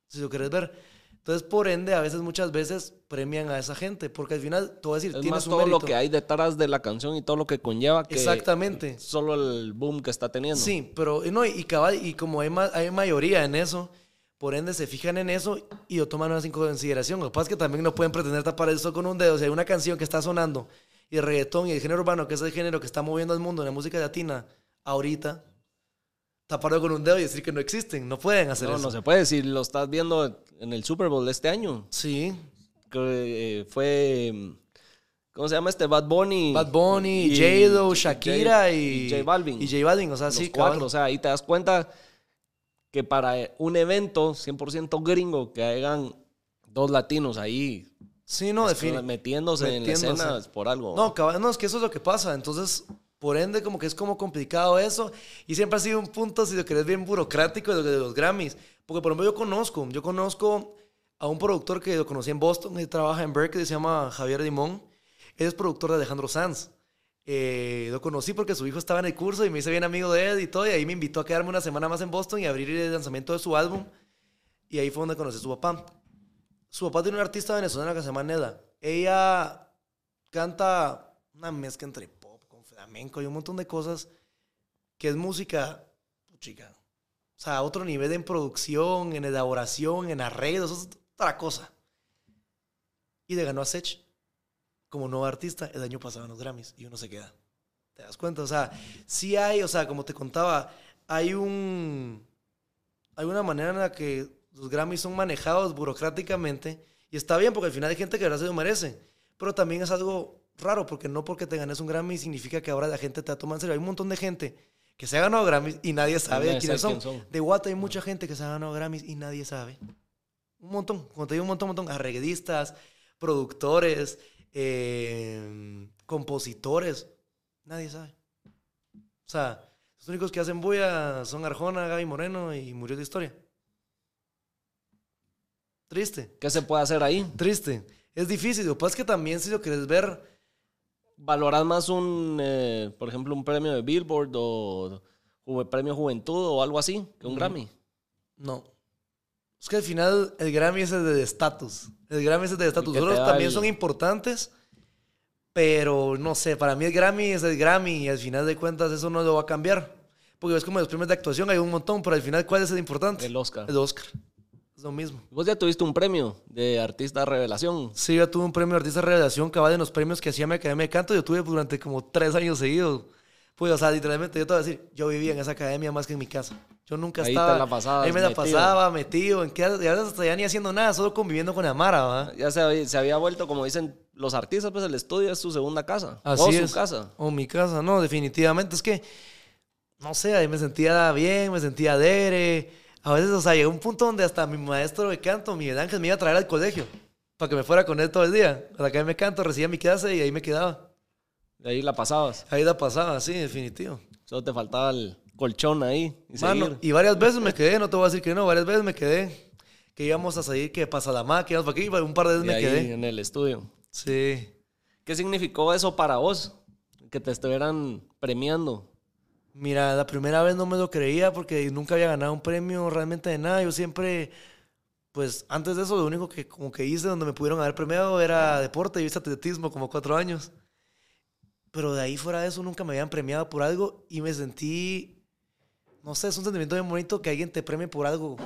si lo quieres ver. Entonces, por ende, a veces, muchas veces premian a esa gente, porque al final, a decir, Es tienes más un todo lo que hay detrás de la canción y todo lo que conlleva que Exactamente. solo el boom que está teniendo. Sí, pero no, y, cabal, y como hay, ma- hay mayoría en eso, por ende se fijan en eso y lo toman más en consideración. Lo que pasa es que también no pueden pretender tapar eso con un dedo. Sea, hay una canción que está sonando y el reggaetón y el género urbano, que es el género que está moviendo al mundo en la música latina ahorita, taparlo con un dedo y decir que no existen. No pueden hacer No, eso. no se puede. Si lo estás viendo en el Super Bowl de este año, Sí, que eh, fue. ¿Cómo se llama este? Bad Bunny. Bad Bunny, y- J-Lo, y Shakira J- y, J Balvin. Y J Balvin, o sea, los sí, cuatro. O sea, ahí te das cuenta que para un evento 100% gringo que hagan dos latinos ahí Sí, no, es que define. metiéndose, en la Metiéndose. escena es por algo. No, cabal, no, es que eso es lo que pasa. Entonces, por ende, como que es como complicado eso. Y siempre ha sido un punto, si lo querés, bien burocrático de, de los Grammys. Porque, por ejemplo, yo conozco, yo conozco a un productor que lo conocí en Boston, él trabaja en Berkeley, se llama Javier Dimón. Él es productor de Alejandro Sanz. Eh, lo conocí porque su hijo estaba en el curso y me hice bien amigo de él y todo. Y ahí me invitó a quedarme una semana más en Boston y abrir el lanzamiento de su álbum. Y ahí fue donde conocí a su papá. Su papá tiene una artista venezolana que se llama Neda. Ella canta una mezcla entre flamenco y un montón de cosas que es música, chica. O sea, otro nivel en producción, en elaboración, en arreglos, es otra cosa. Y le ganó a Sech como nuevo artista el año pasado en los Grammys y uno se queda. ¿Te das cuenta? O sea, sí hay, o sea, como te contaba, hay un. Hay una manera en la que los Grammys son manejados burocráticamente y está bien porque al final hay gente que de verdad se lo merece. Pero también es algo raro porque no porque te ganes un Grammy significa que ahora la gente te va a tomar en serio. Hay un montón de gente que se ha ganado Grammys y nadie sabe nadie quiénes sabe son. quién son. De Guata hay mucha gente que se ha ganado Grammys y nadie sabe. Un montón, cuando te digo un montón, un montón, arreglistas, productores, eh, compositores, nadie sabe. O sea, los únicos que hacen bulla son Arjona, Gaby Moreno y murió de historia. Triste, ¿Qué se puede hacer ahí? triste. Es difícil, lo que pasa es que también si lo quieres ver, ¿Valoras más un, eh, por ejemplo, un premio de Billboard o ju- premio Juventud o algo así que un Grammy? no. Es que al final el Grammy es el de estatus. El Grammy es el de estatus. Otros también el- son importantes, pero no sé, para mí el Grammy es el Grammy y al final de cuentas eso no lo va a cambiar. Porque es como los premios de actuación, hay un montón, pero al final ¿cuál es el importante? El Oscar. El Oscar. Es lo mismo. Vos ya tuviste un premio de artista revelación. Sí, yo tuve un premio de artista revelación cabal en los premios que hacía mi academia de canto. Yo tuve durante como tres años seguidos. Pues, o sea, literalmente yo te voy a decir, yo vivía en esa academia más que en mi casa. Yo nunca Ahí te estaba. la pasabas Ahí me la metido. pasaba metido. En y a veces hasta ya ni haciendo nada, solo conviviendo con Amara, ¿va? Ya se había, se había vuelto, como dicen los artistas, pues el estudio es su segunda casa. Así o es. su casa. O mi casa, no, definitivamente. Es que, no sé, ahí me sentía bien, me sentía dere. A veces, o sea, llegó un punto donde hasta mi maestro de canto, Miguel Ángel, me iba a traer al colegio para que me fuera con él todo el día. Hasta que me canto, recibía mi clase y ahí me quedaba. De ahí la pasabas. Ahí la pasaba, sí, definitivo. Solo te faltaba el colchón ahí. Y Mano, seguir. y varias veces me quedé, no te voy a decir que no, varias veces me quedé. Que íbamos a salir, que pasa la que íbamos para aquí, un par de veces Y me ahí quedé. en el estudio. Sí. ¿Qué significó eso para vos? Que te estuvieran premiando. Mira, la primera vez no me lo creía porque nunca había ganado un premio realmente de nada. Yo siempre, pues antes de eso, lo único que como que hice donde me pudieron haber premiado era deporte. Yo hice atletismo como cuatro años. Pero de ahí fuera de eso nunca me habían premiado por algo y me sentí, no sé, es un sentimiento bien bonito que alguien te premie por algo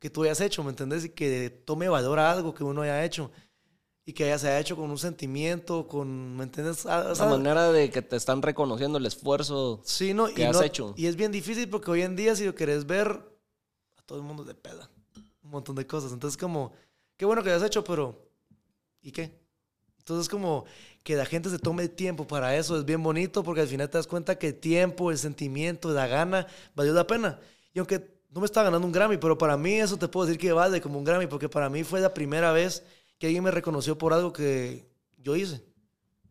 que tú hayas hecho, ¿me entendés? Y que tome valor a algo que uno haya hecho. Y que haya, se haya hecho con un sentimiento, con, ¿me entiendes? Ah, o sea, manera de que te están reconociendo el esfuerzo. Sí, no, que y has no- hecho. Y es bien difícil porque hoy en día, si lo querés ver, a todo el mundo le peda. Un montón de cosas. Entonces, como, qué bueno que lo has hecho, pero ¿y qué? Entonces, como que la gente se tome el tiempo para eso es bien bonito porque al final te das cuenta que el tiempo, el sentimiento, la gana, valió la pena. Y aunque no me estaba ganando un Grammy, pero para mí eso te puedo decir que vale como un Grammy porque para mí fue la primera vez que alguien me reconoció por algo que yo hice.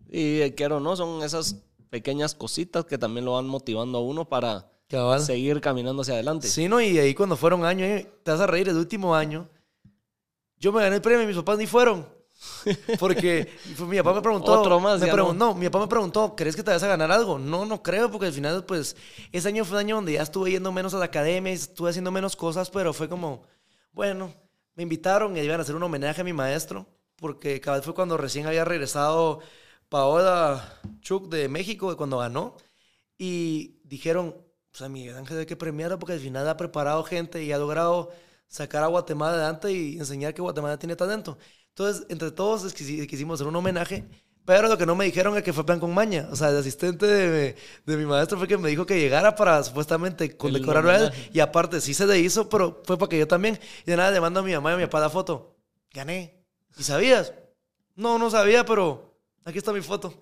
Y quiero no, son esas pequeñas cositas que también lo van motivando a uno para Cabal. seguir caminando hacia adelante. Sí, no, y ahí cuando fueron años, eh, te vas a reír, el último año, yo me gané el premio y mis papás ni fueron. Porque fue- mi papá me preguntó. Otro más, me ya pregun- no. no, mi papá me preguntó, ¿crees que te vas a ganar algo? No, no creo, porque al final, pues, ese año fue un año donde ya estuve yendo menos a la academia, y estuve haciendo menos cosas, pero fue como, bueno, me invitaron y iban a hacer un homenaje a mi maestro, porque cada vez fue cuando recién había regresado Paola Chuk de México, cuando ganó, y dijeron, o sea, Miguel Ángel hay que premiarlo porque al final ha preparado gente y ha logrado sacar a Guatemala adelante y enseñar que Guatemala tiene talento. Entonces, entre todos quisimos hacer un homenaje, pero lo que no me dijeron es que fue plan con maña. O sea, el asistente de, de mi maestro fue que me dijo que llegara para supuestamente condecorarlo a él. Y aparte, sí se le hizo, pero fue para que yo también. Y de nada le mando a mi mamá y a mi papá la foto. Gané. ¿Y sabías? No, no sabía, pero aquí está mi foto.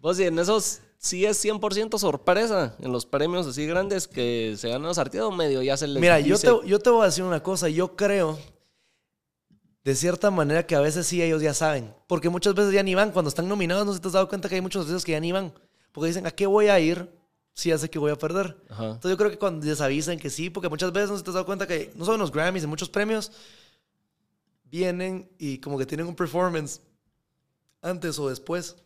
Vos, y en esos sí es 100% sorpresa. En los premios así grandes que se ganan los artistas, medio ya se les Mira, yo dice- te, yo te voy a decir una cosa. Yo creo, de cierta manera, que a veces sí ellos ya saben. Porque muchas veces ya ni van. Cuando están nominados, no se te has dado cuenta que hay muchos artistas que ya ni van. Porque dicen, ¿a qué voy a ir si ya sé que voy a perder? Ajá. Entonces yo creo que cuando les avisan que sí, porque muchas veces no se te has dado cuenta que no son los Grammys, en muchos premios vienen y como que tienen un performance antes o después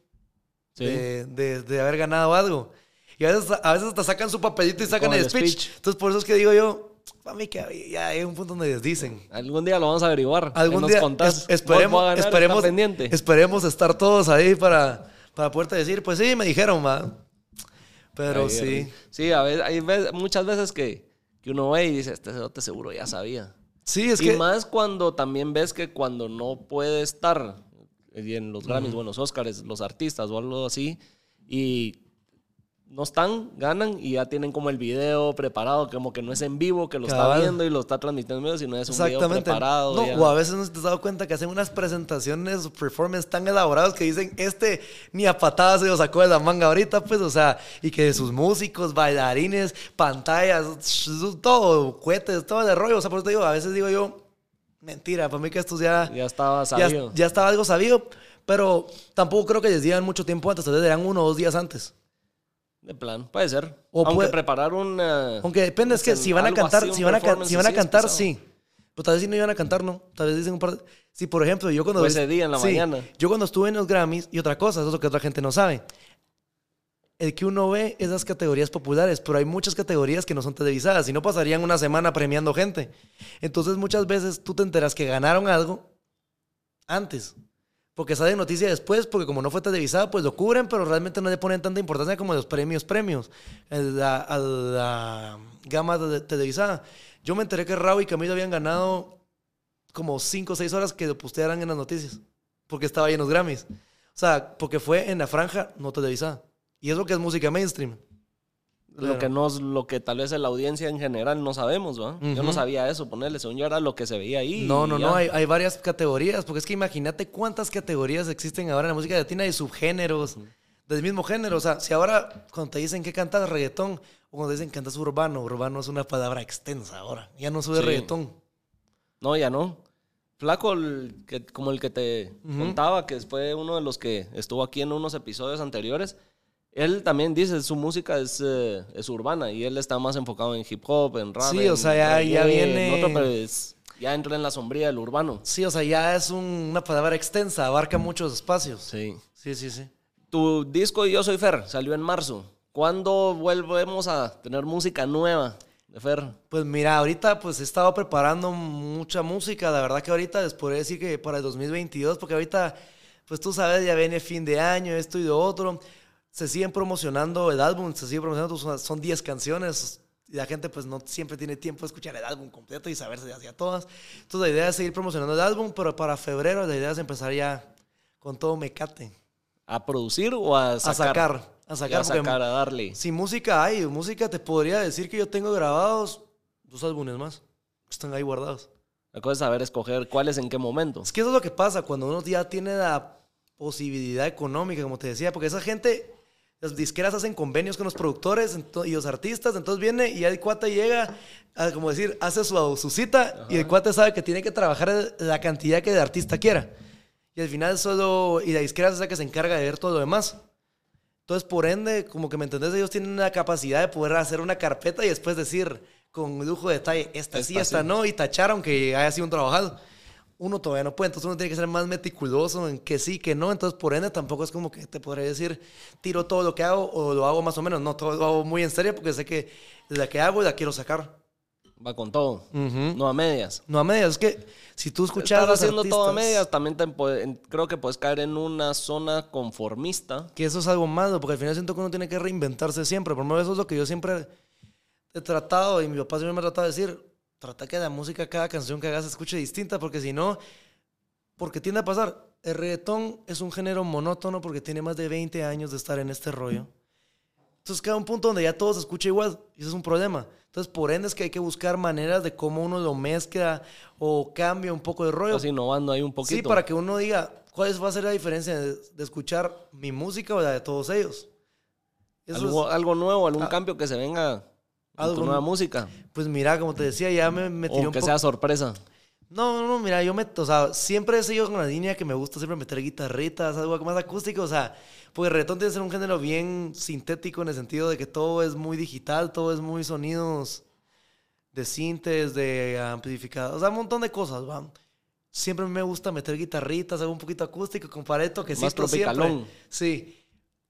Sí. de, de- de haber ganado algo. Y a veces, a veces hasta sacan su papelito y sacan el speech. speech. Entonces por eso es que digo yo, para mí que ya hay un punto donde les dicen. Algún día lo vamos a averiguar. Algún nos día contás. es- esperemos, ganar, esperemos, pendiente. esperemos estar todos ahí para, para poderte decir, pues sí, me dijeron, ma. Pero sí. Sí, a veces, hay veces- muchas veces que, que uno ve y dice, este cerote seguro ya sabía. Sí, es y que... más cuando también ves que cuando no puede estar y en los Grammys, bueno, los Oscars, los artistas o algo así, y no están, ganan y ya tienen como el video preparado, como que no es en vivo, que lo está viendo y lo está transmitiendo sino es un video Exactamente. preparado. No, ya. o a veces no te has dado cuenta que hacen unas presentaciones o performance tan elaborados que dicen, este ni a patadas se lo sacó de la manga ahorita, pues, o sea, y que sus músicos, bailarines, pantallas, todo, cohetes, todo el rollo. O sea, por eso te digo, a veces digo yo, mentira, para mí que estos ya, Ya estaba ya, sabido. ya estaba algo sabido, pero tampoco creo que les digan mucho tiempo antes, tal vez eran uno o dos días antes. De plan, puede ser. O Aunque puede- preparar un... eh, Aunque depende, es que pues, si van a cantar, así, si van a, si van a cantar, sí. Pero tal vez si no iban a cantar, no. Tal vez dicen un par de... Sí, por ejemplo, yo cuando... O ese día en la sí, mañana. Yo cuando estuve en los Grammys, y otra cosa, eso es lo que otra gente no sabe. El que uno ve es las categorías populares, pero hay muchas categorías que no son televisadas, si no pasarían una semana premiando gente. Entonces muchas veces tú te enteras que ganaron algo antes. Porque sale noticia después, porque como no fue televisada, pues lo cubren, pero realmente no le ponen tanta importancia como los premios, premios, a la, a la gama de- televisada. Yo me enteré que Raúl y Camilo habían ganado como 5 o 6 horas que lo postearan en las noticias, porque estaba ahí en los Grammys. O sea, porque fue en la franja no televisada. Y eso que es música mainstream. Lo que no, lo que tal vez la audiencia en general no sabemos, ¿va? Yo no sabía eso, ponerle, según yo era lo que se veía ahí. No, no, ya. no, hay, hay varias categorías, porque es que imagínate cuántas categorías existen ahora en la música latina y subgéneros del mismo género. O sea, si ahora cuando te dicen que cantas reggaetón o cuando te dicen que cantas urbano, urbano es una palabra extensa ahora. Ya no sube Sí. reggaetón. No, ya no. Flaco, el que, como el que te contaba, que fue uno de los que estuvo aquí en unos episodios anteriores, él también dice, su música es, eh, es urbana y él está más enfocado en hip hop, en rap. Sí, o en sea, ya- ya reggae, en viene- otro, pero es- ya entra en la sombría del urbano. Sí, o sea, ya es un- una palabra extensa, abarca muchos espacios. Sí. Sí, sí, sí. Tu disco Yo Soy Fer salió en marzo. ¿Cuándo volvemos a tener música nueva de Fer? Pues mira, ahorita pues he estado preparando mucha música. La verdad que ahorita les podría decir que para el 2022, porque ahorita, pues tú sabes, ya viene fin de año, esto y lo otro. Se siguen promocionando el álbum, se sigue promocionando, son- son 10 canciones. Y la gente pues no siempre tiene tiempo de escuchar el álbum completo y saberse hacia todas. Entonces la idea es seguir promocionando el álbum, pero para febrero la idea es empezar ya con todo mecate. ¿A producir o a sacar? A sacar, a sacar. a sacar, a darle. Si música hay, música te podría decir que yo tengo grabados dos álbumes más. Están ahí guardados. La cosa es saber escoger cuáles en qué momento. Es que eso es lo que pasa cuando uno ya tiene la posibilidad económica, como te decía, porque esa gente, las disqueras hacen convenios con los productores y los artistas, entonces viene y el cuate llega, a, como decir, hace su, su cita y el cuate sabe que tiene que trabajar la cantidad que el artista quiera. Y al final solo, y la disquera es la que se encarga de ver todo lo demás. Entonces, por ende, como que me entendés, ellos tienen la capacidad de poder hacer una carpeta y después decir con lujo de detalle, esta, sí, Esta no, y tachar aunque haya sido un trabajado. Uno todavía no puede, entonces uno tiene que ser más meticuloso en que sí, que no. Entonces, por ende, tampoco es como que te podría decir, tiro todo lo que hago o lo hago más o menos. No, todo lo hago muy en serio porque sé que la que hago la quiero sacar. Va con todo. No a medias. No a medias, es que si tú escuchas. Estás haciendo todo a artistas- medias, también te creo que puedes caer en una zona conformista. que eso es algo malo, porque al final siento que uno tiene que reinventarse siempre. Por lo menos eso es lo que yo siempre he tratado y mi papá siempre me ha tratado de decir, trata que la música, cada canción que hagas se escuche distinta, porque si no, porque tiende a pasar, el reggaetón es un género monótono porque tiene más de 20 años de estar en este rollo. Entonces queda un punto donde ya todo se escucha igual y eso es un problema. Entonces por ende es que hay que buscar maneras de cómo uno lo mezcla o cambia un poco de rollo. Estás innovando ahí un poquito. Sí, para que uno diga cuál es- va a ser la diferencia de, de escuchar mi música o la de todos ellos. Eso algo, es- algo nuevo, algún Ah. cambio que se venga Algo tu nu- nueva música. pues mira, como te decía, ya me, me tiré O un que sea sorpresa. No, no, no, mira, yo me, o sea, siempre he seguido con la línea que me gusta siempre meter guitarritas, algo más acústico, o sea, porque el reggaetón tiene que ser un género bien sintético en el sentido de que todo es muy digital, todo es muy sonidos de sintes, de amplificadores, o sea, un montón de cosas, va. Siempre me gusta meter guitarritas, algo un poquito acústico, con pareto, que Más sí, siempre. tropicalón. Sí.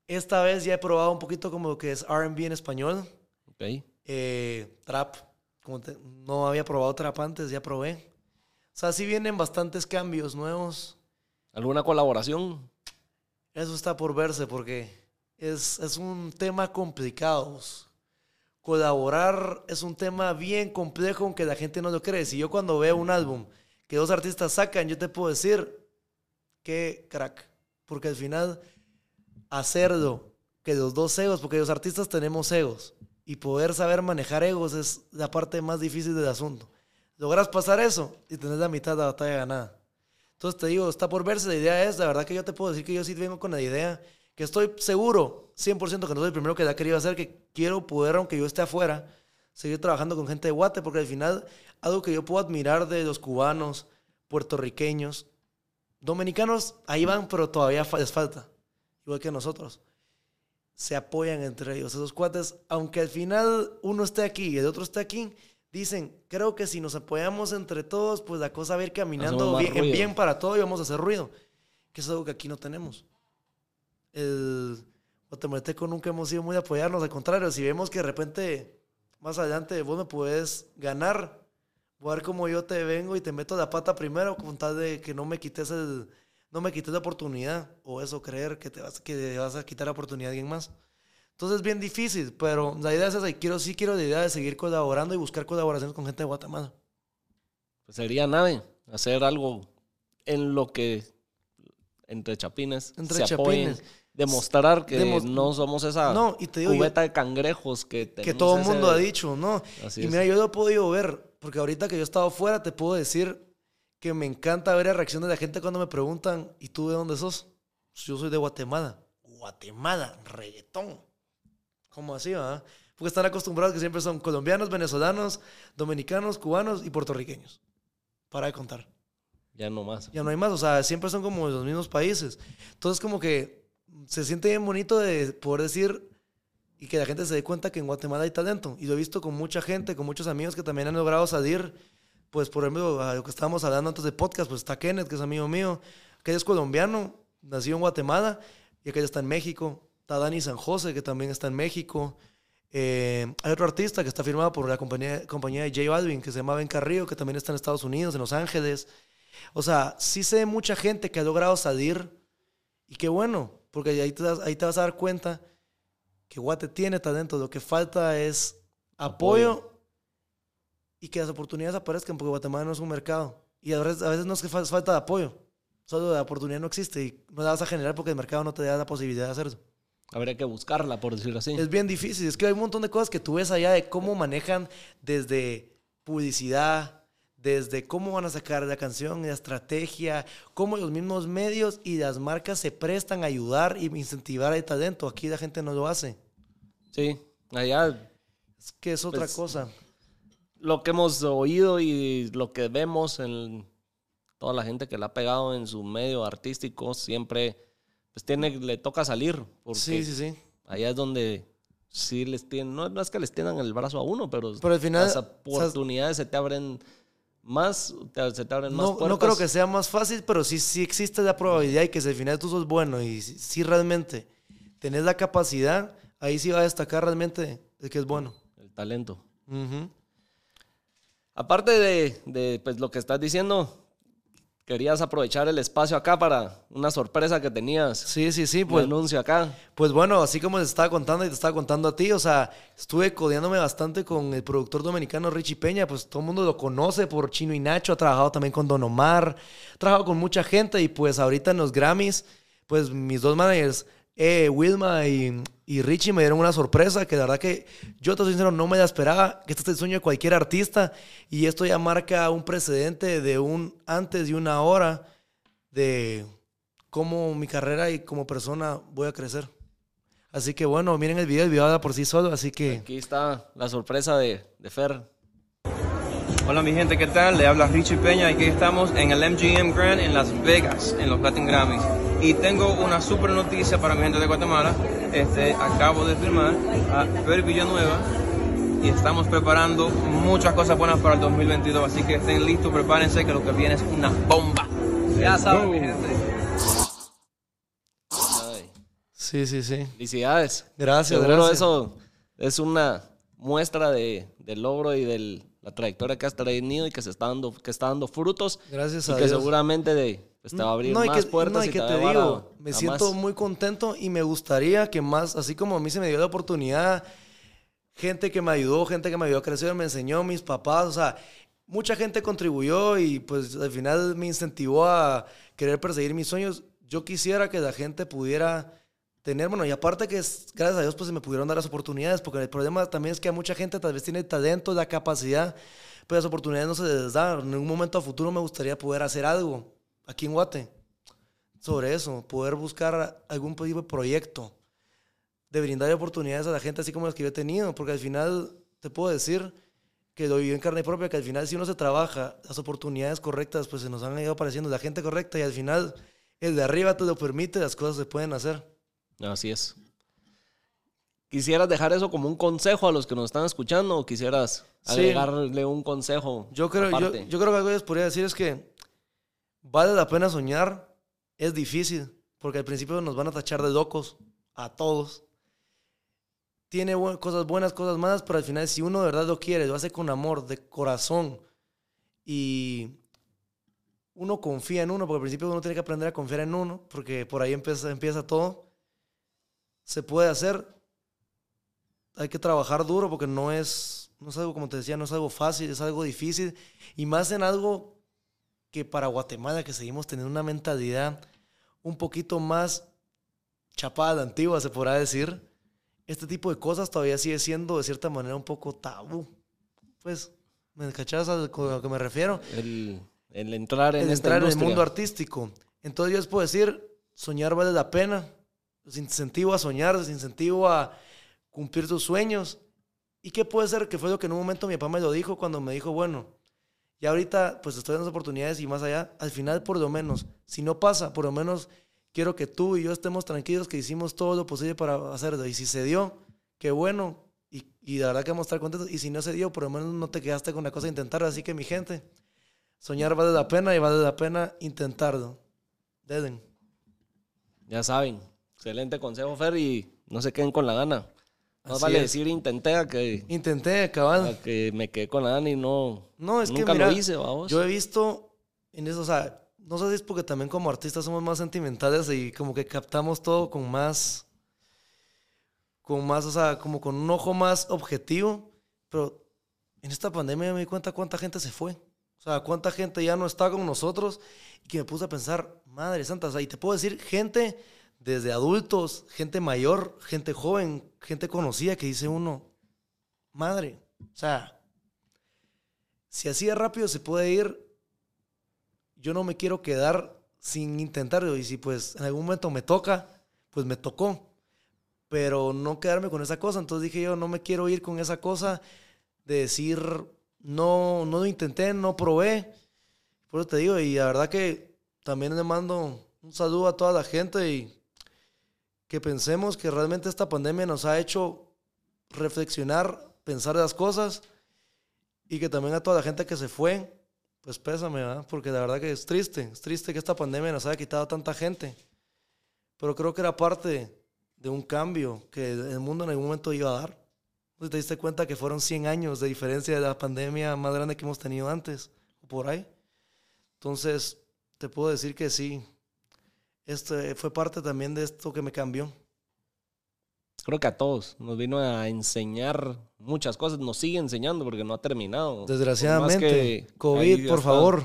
Esta vez ya he probado un poquito como que es R&B en español, Ok. Eh, trap. Como te- no había probado trap antes, ya probé. O sea, sí vienen bastantes cambios nuevos. ¿Alguna colaboración? Eso está por verse porque es, es un tema complicado. Colaborar es un tema bien complejo aunque la gente no lo cree. Si yo cuando veo un álbum que dos artistas sacan, yo te puedo decir que crack. Porque al final hacerlo, que los dos egos, porque los artistas tenemos egos, y poder saber manejar egos es la parte más difícil del asunto. Logras pasar eso y tenés la mitad de la batalla ganada. Entonces te digo, está por verse. La idea es, la verdad que yo te puedo decir que yo sí vengo con la idea, que estoy seguro, 100% que no soy el primero que la ha querido hacer, que quiero poder, aunque yo esté afuera, seguir trabajando con gente de Guate, porque al final, algo que yo puedo admirar de los cubanos, puertorriqueños, dominicanos, ahí van, pero todavía les falta, igual que nosotros. Se apoyan entre ellos. Esos cuates, aunque al final uno esté aquí y el otro esté aquí, dicen, creo que si nos apoyamos entre todos, pues la cosa va a ir caminando bien, en bien para todo y vamos a hacer ruido. Que es algo que aquí no tenemos. El guatemalteco nunca hemos sido muy de apoyarnos, al contrario, si vemos que de repente más adelante vos me puedes ganar, voy a ver cómo yo te vengo y te meto la pata primero con tal de que no me quites el no me quites la oportunidad o eso creer que te vas que vas a quitar la oportunidad a alguien más. Entonces es bien difícil, pero la idea es esa y quiero sí quiero la idea de seguir colaborando y buscar colaboraciones con gente de Guatemala. Pues sería nave. Hacer algo en lo que entre chapines Entre se apoyen. chapines. demostrar que no somos esa No, y te digo, yo- cubeta de cangrejos que que todo el ese- mundo ha dicho, ¿no? Así y es. mira, yo lo he podido ver, porque ahorita que yo he estado fuera, te puedo decir que me encanta ver la reacción de la gente cuando me preguntan, ¿y tú de dónde sos? Yo soy de Guatemala. Guatemala, reggaetón. ¿Cómo así, va? Porque están acostumbrados que siempre son colombianos, venezolanos, dominicanos, cubanos y puertorriqueños. Para de contar. Ya no más. Ya no hay más, o sea, siempre son como los mismos países. Entonces, como que se siente bien bonito de poder decir y que la gente se dé cuenta que en Guatemala hay talento. Y lo he visto con mucha gente, con muchos amigos que también han logrado salir. Pues, por ejemplo, lo que estábamos hablando antes de podcast, pues está Kenneth, que es amigo mío, que es colombiano, nació en Guatemala, y aquel está en México. Está Dani San José, que también está en México. Eh, hay otro artista que está firmado por la compañía, compañía de J Balvin, que se llama Ben Carrillo, que también está en Estados Unidos, en Los Ángeles. O sea, sí sé mucha gente que ha logrado salir y qué bueno, porque ahí te, ahí te vas a dar cuenta que Guate tiene talento, lo que falta es Apoyo. Y que las oportunidades aparezcan, porque Guatemala no es un mercado. Y a veces, a veces no es que fa- falta de apoyo, solo la oportunidad no existe y no la vas a generar porque el mercado no te da la posibilidad de hacerlo. Habría que buscarla, por decirlo así. Es bien difícil. Es que hay un montón de cosas que tú ves allá de cómo manejan desde publicidad, desde cómo van a sacar la canción, la estrategia, cómo los mismos medios y las marcas se prestan a ayudar y incentivar el talento. Aquí la gente no lo hace. Sí, allá Es que es otra Pues, cosa. Lo que hemos oído y lo que vemos en toda la gente que la ha pegado en su medio artístico siempre pues tiene le toca salir porque Sí, sí, sí. allá es donde sí les tienen no, no es que les tiendan el brazo a uno pero, Pero al final, las o sea, oportunidades se te abren más te- se te abren más No, puertas no creo que sea más fácil, pero sí, sí existe la probabilidad y que si al final tú sos bueno y si, si realmente tenés la capacidad, ahí sí va a destacar realmente de que es bueno. el talento Ujú. Aparte de, de, pues lo que estás diciendo querías aprovechar el espacio acá para una sorpresa que tenías Sí, sí, sí. pues Pues, anuncio acá Pues bueno, así como les estaba contando y te estaba contando a ti, o sea, estuve codeándome bastante con el productor dominicano Richie Peña, pues todo el mundo lo conoce por Chino y Nacho, ha trabajado también con Don Omar, ha trabajado con mucha gente y pues ahorita en los Grammys, pues mis dos managers, eh, Wilma y, y Richie me dieron una sorpresa que la verdad que yo te soy sincero, no me la esperaba, que este es el sueño de cualquier artista y esto ya marca un precedente de un antes y una ahora de cómo mi carrera y como persona voy a crecer. Así que bueno, miren el video, el video habla por sí solo, así que aquí está la sorpresa de, de Fer Hola mi gente, ¿qué tal? Le habla Richie Peña y aquí estamos en el MGM Grand en Las Vegas, en los Latin Grammys. Y tengo una super noticia para mi gente de Guatemala. Este, acabo de firmar a Fer Villanueva y estamos preparando muchas cosas buenas para el 2022. Así que estén listos, prepárense que lo que viene es una bomba. Ya saben, mi gente. Sí, sí, sí. felicidades Gracias, Seguro gracias. eso es una muestra de, del logro y de la trayectoria que has tenido y que se está dando, que está dando frutos. Gracias y a que Dios. seguramente de, pues, te va a abrir No, más que, puertas no, y y que te, a digo, me a siento más. muy contento y me gustaría que más, así como a mí se me dio la oportunidad, gente que me ayudó, gente que me ayudó a crecer, me enseñó, mis papás, o sea, mucha gente contribuyó y pues al final me incentivó a querer perseguir mis sueños. Yo quisiera que la gente pudiera tener, bueno, y aparte que es- gracias a Dios pues se me pudieron dar las oportunidades, porque el problema también es que a mucha gente tal vez tiene el talento, la capacidad, pero las oportunidades no se les dan. En un momento a futuro me gustaría poder hacer algo aquí en Guate sobre eso, poder buscar algún tipo de proyecto, de brindar oportunidades a la gente así como las que yo he tenido, porque al final te puedo decir que lo viví en carne propia, que al final si uno se trabaja, las oportunidades correctas pues se nos han ido apareciendo, la gente correcta y al final el de arriba te lo permite, las cosas se pueden hacer. Así es. ¿Quisieras dejar eso como un consejo a los que nos están escuchando o quisieras Sí. agregarle un consejo? Yo creo, yo, yo creo que algo que les podría decir es que vale la pena soñar, es difícil, porque al principio nos van a tachar de locos, a todos. Tiene cosas buenas, cosas malas, pero al final si uno de verdad lo quiere, lo hace con amor, de corazón, y uno confía en uno, porque al principio uno tiene que aprender a confiar en uno, porque por ahí empieza, empieza todo, se puede hacer, hay que trabajar duro porque no es, no es algo, como te decía, no es algo fácil, es algo difícil. Y más en algo que para Guatemala, que seguimos teniendo una mentalidad un poquito más chapada antigua, se podrá decir, este tipo de cosas todavía sigue siendo de cierta manera un poco tabú. Pues, ¿me cachas a lo que me refiero? El, el entrar en el esta entrar en el mundo artístico. Entonces yo les puedo decir, soñar vale la pena. Les incentivo a soñar, les incentivo a cumplir tus sueños. ¿Y qué puede ser? Que fue lo que en un momento mi papá me lo dijo cuando me dijo, bueno, y ahorita pues estoy dando oportunidades y más allá, al final por lo menos, si no pasa, por lo menos quiero que tú y yo estemos tranquilos que hicimos todo lo posible para hacerlo. Y si se dio, qué bueno. Y, y la verdad que vamos a estar contentos. Y si no se dio, por lo menos no te quedaste con la cosa de intentar. Así que mi gente, soñar vale la pena y vale la pena intentarlo. Deden. Ya saben. Excelente consejo, Fer, y no se queden con la gana. Más vale es. decir intenté a que, Intenté acabar. a que me quedé con gana y no. No, es que nunca lo hice, vamos. yo he visto en eso, o sea, no sé si es porque también como artistas somos más sentimentales y como que captamos todo con más, con más, o sea, como con un ojo más objetivo, pero en esta pandemia me di cuenta cuánta gente se fue. O sea, cuánta gente ya no está con nosotros y que me puse a pensar, madre santa, o sea, y te puedo decir, gente desde adultos, gente mayor, gente joven, gente conocida que dice uno, madre, o sea, si así de rápido se puede ir, yo no me quiero quedar sin intentarlo. Y si pues en algún momento me toca, pues me tocó. Pero no quedarme con esa cosa. Entonces dije yo, no me quiero ir con esa cosa de decir, no, no lo intenté, no probé. Por eso te digo, y la verdad que también le mando un saludo a toda la gente y que pensemos que realmente esta pandemia nos ha hecho reflexionar, pensar las cosas y que también a toda la gente que se fue, pues pésame, ¿verdad? Porque la verdad que es triste, es triste que esta pandemia nos haya quitado tanta gente. Pero creo que era parte de un cambio que el mundo en algún momento iba a dar. ¿No ¿Te diste cuenta que fueron 100 años de diferencia de la pandemia más grande que hemos tenido antes? O por ahí. Entonces, te puedo decir que sí. Este fue parte también de esto que me cambió. Creo que a todos nos vino a enseñar muchas cosas. Nos sigue enseñando porque no ha terminado. Desgraciadamente, COVID, por está. favor.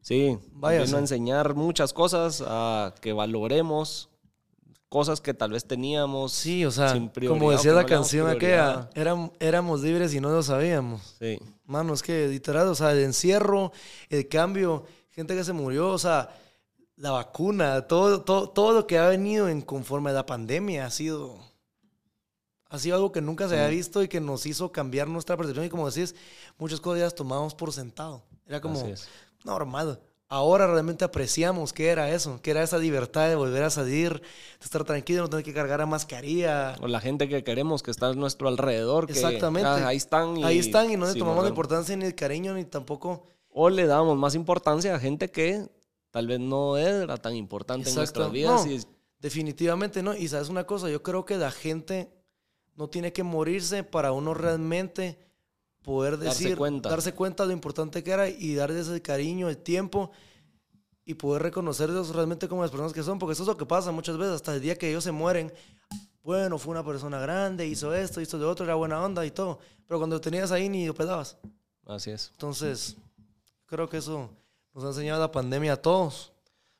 Sí, nos Váyase. vino a enseñar muchas cosas, a que valoremos cosas que tal vez teníamos. Sí, o sea, como decía la no canción aquella, éram- éramos libres y no lo sabíamos. Sí, Mano, es que literal, o sea, el encierro, el cambio, gente que se murió, o sea, la vacuna, todo, todo, todo lo que ha venido en conforme a la pandemia ha sido, ha sido algo que nunca se había visto y que nos hizo cambiar nuestra percepción. Y como decís, muchas cosas ya las tomamos por sentado. Era como normal. Ahora realmente apreciamos qué era eso, qué era esa libertad de volver a salir, de estar tranquilo, no tener que cargar a mascarilla. o la gente que queremos que está a nuestro alrededor. que, Exactamente. ah, ahí están. Y, Ahí están y no le sí, tomamos la importancia ni el cariño ni tampoco O le damos más importancia a gente que tal vez no era tan importante en nuestras vidas. No, y- definitivamente no. Y sabes una cosa, yo creo que la gente no tiene que morirse para uno realmente poder Darse decir, cuenta. darse cuenta de lo importante que era y darles el cariño, el tiempo y poder reconocerlos realmente como las personas que son, porque eso es lo que pasa muchas veces, hasta el día que ellos se mueren, bueno, fue una persona grande, hizo esto, hizo lo otro, era buena onda y todo, pero cuando lo tenías ahí ni lo pelabas. Así es. Entonces, creo que eso nos ha enseñado la pandemia a todos.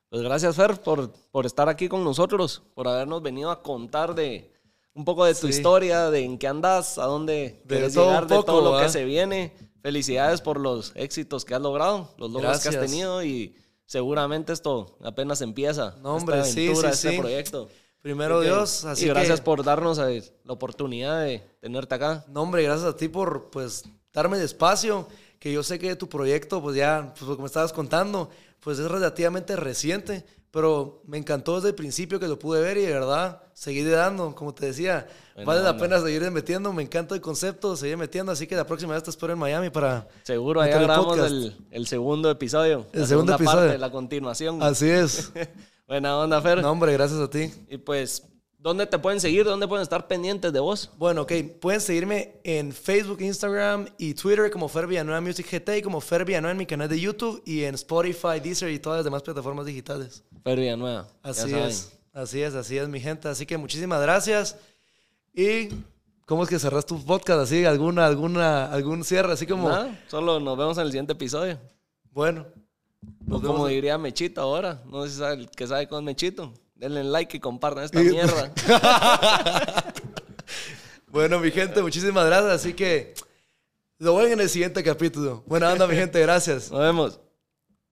Pues gracias, Fer, por, por estar aquí con nosotros, por habernos venido a contar de un poco de tu Sí. historia, de en qué andas, a dónde De quieres todo llegar, un de poco, todo lo que se viene. Felicidades por los éxitos que has logrado, los logros que has Gracias. tenido y seguramente esto apenas empieza. No, hombre, esta aventura, sí, este sí. proyecto. Primero que- Dios, así y gracias que- por darnos eh, la oportunidad de tenerte acá. No, hombre, gracias a ti por pues darme el espacio, que yo sé que tu proyecto, pues ya, pues que me estabas contando, pues es relativamente reciente, pero me encantó desde el principio que lo pude ver y de verdad seguiré dando, como te decía, vale la pena seguir metiendo, me encanta el concepto, seguir metiendo, así que la próxima vez te espero en Miami para... Seguro, el grabamos el, el segundo episodio. El la segundo episodio. parte, la continuación. Así es. Buena onda, Fer. No, hombre, gracias a ti. Y pues, ¿dónde te pueden seguir? ¿Dónde pueden estar pendientes de vos? Bueno, ok. Pueden seguirme en Facebook, Instagram y Twitter como Fer Villanueva Music GT y como Fer Villanueva en mi canal de YouTube y en Spotify, Deezer y todas las demás plataformas digitales. Fer Villanueva. Así es. Así es, así es, mi gente. Así que muchísimas gracias. Y, ¿cómo es que cerras tu podcast? Así, alguna, alguna, algún cierre, así como, Nada, solo nos vemos en el siguiente episodio. bueno. O como diría Mechito ahora. No sé si sabe, que sabe con Mechito. Denle like y compartan esta mierda. Bueno, mi gente, muchísimas gracias. Así que lo ven en el siguiente capítulo. Buena onda, mi gente. Gracias. Nos vemos.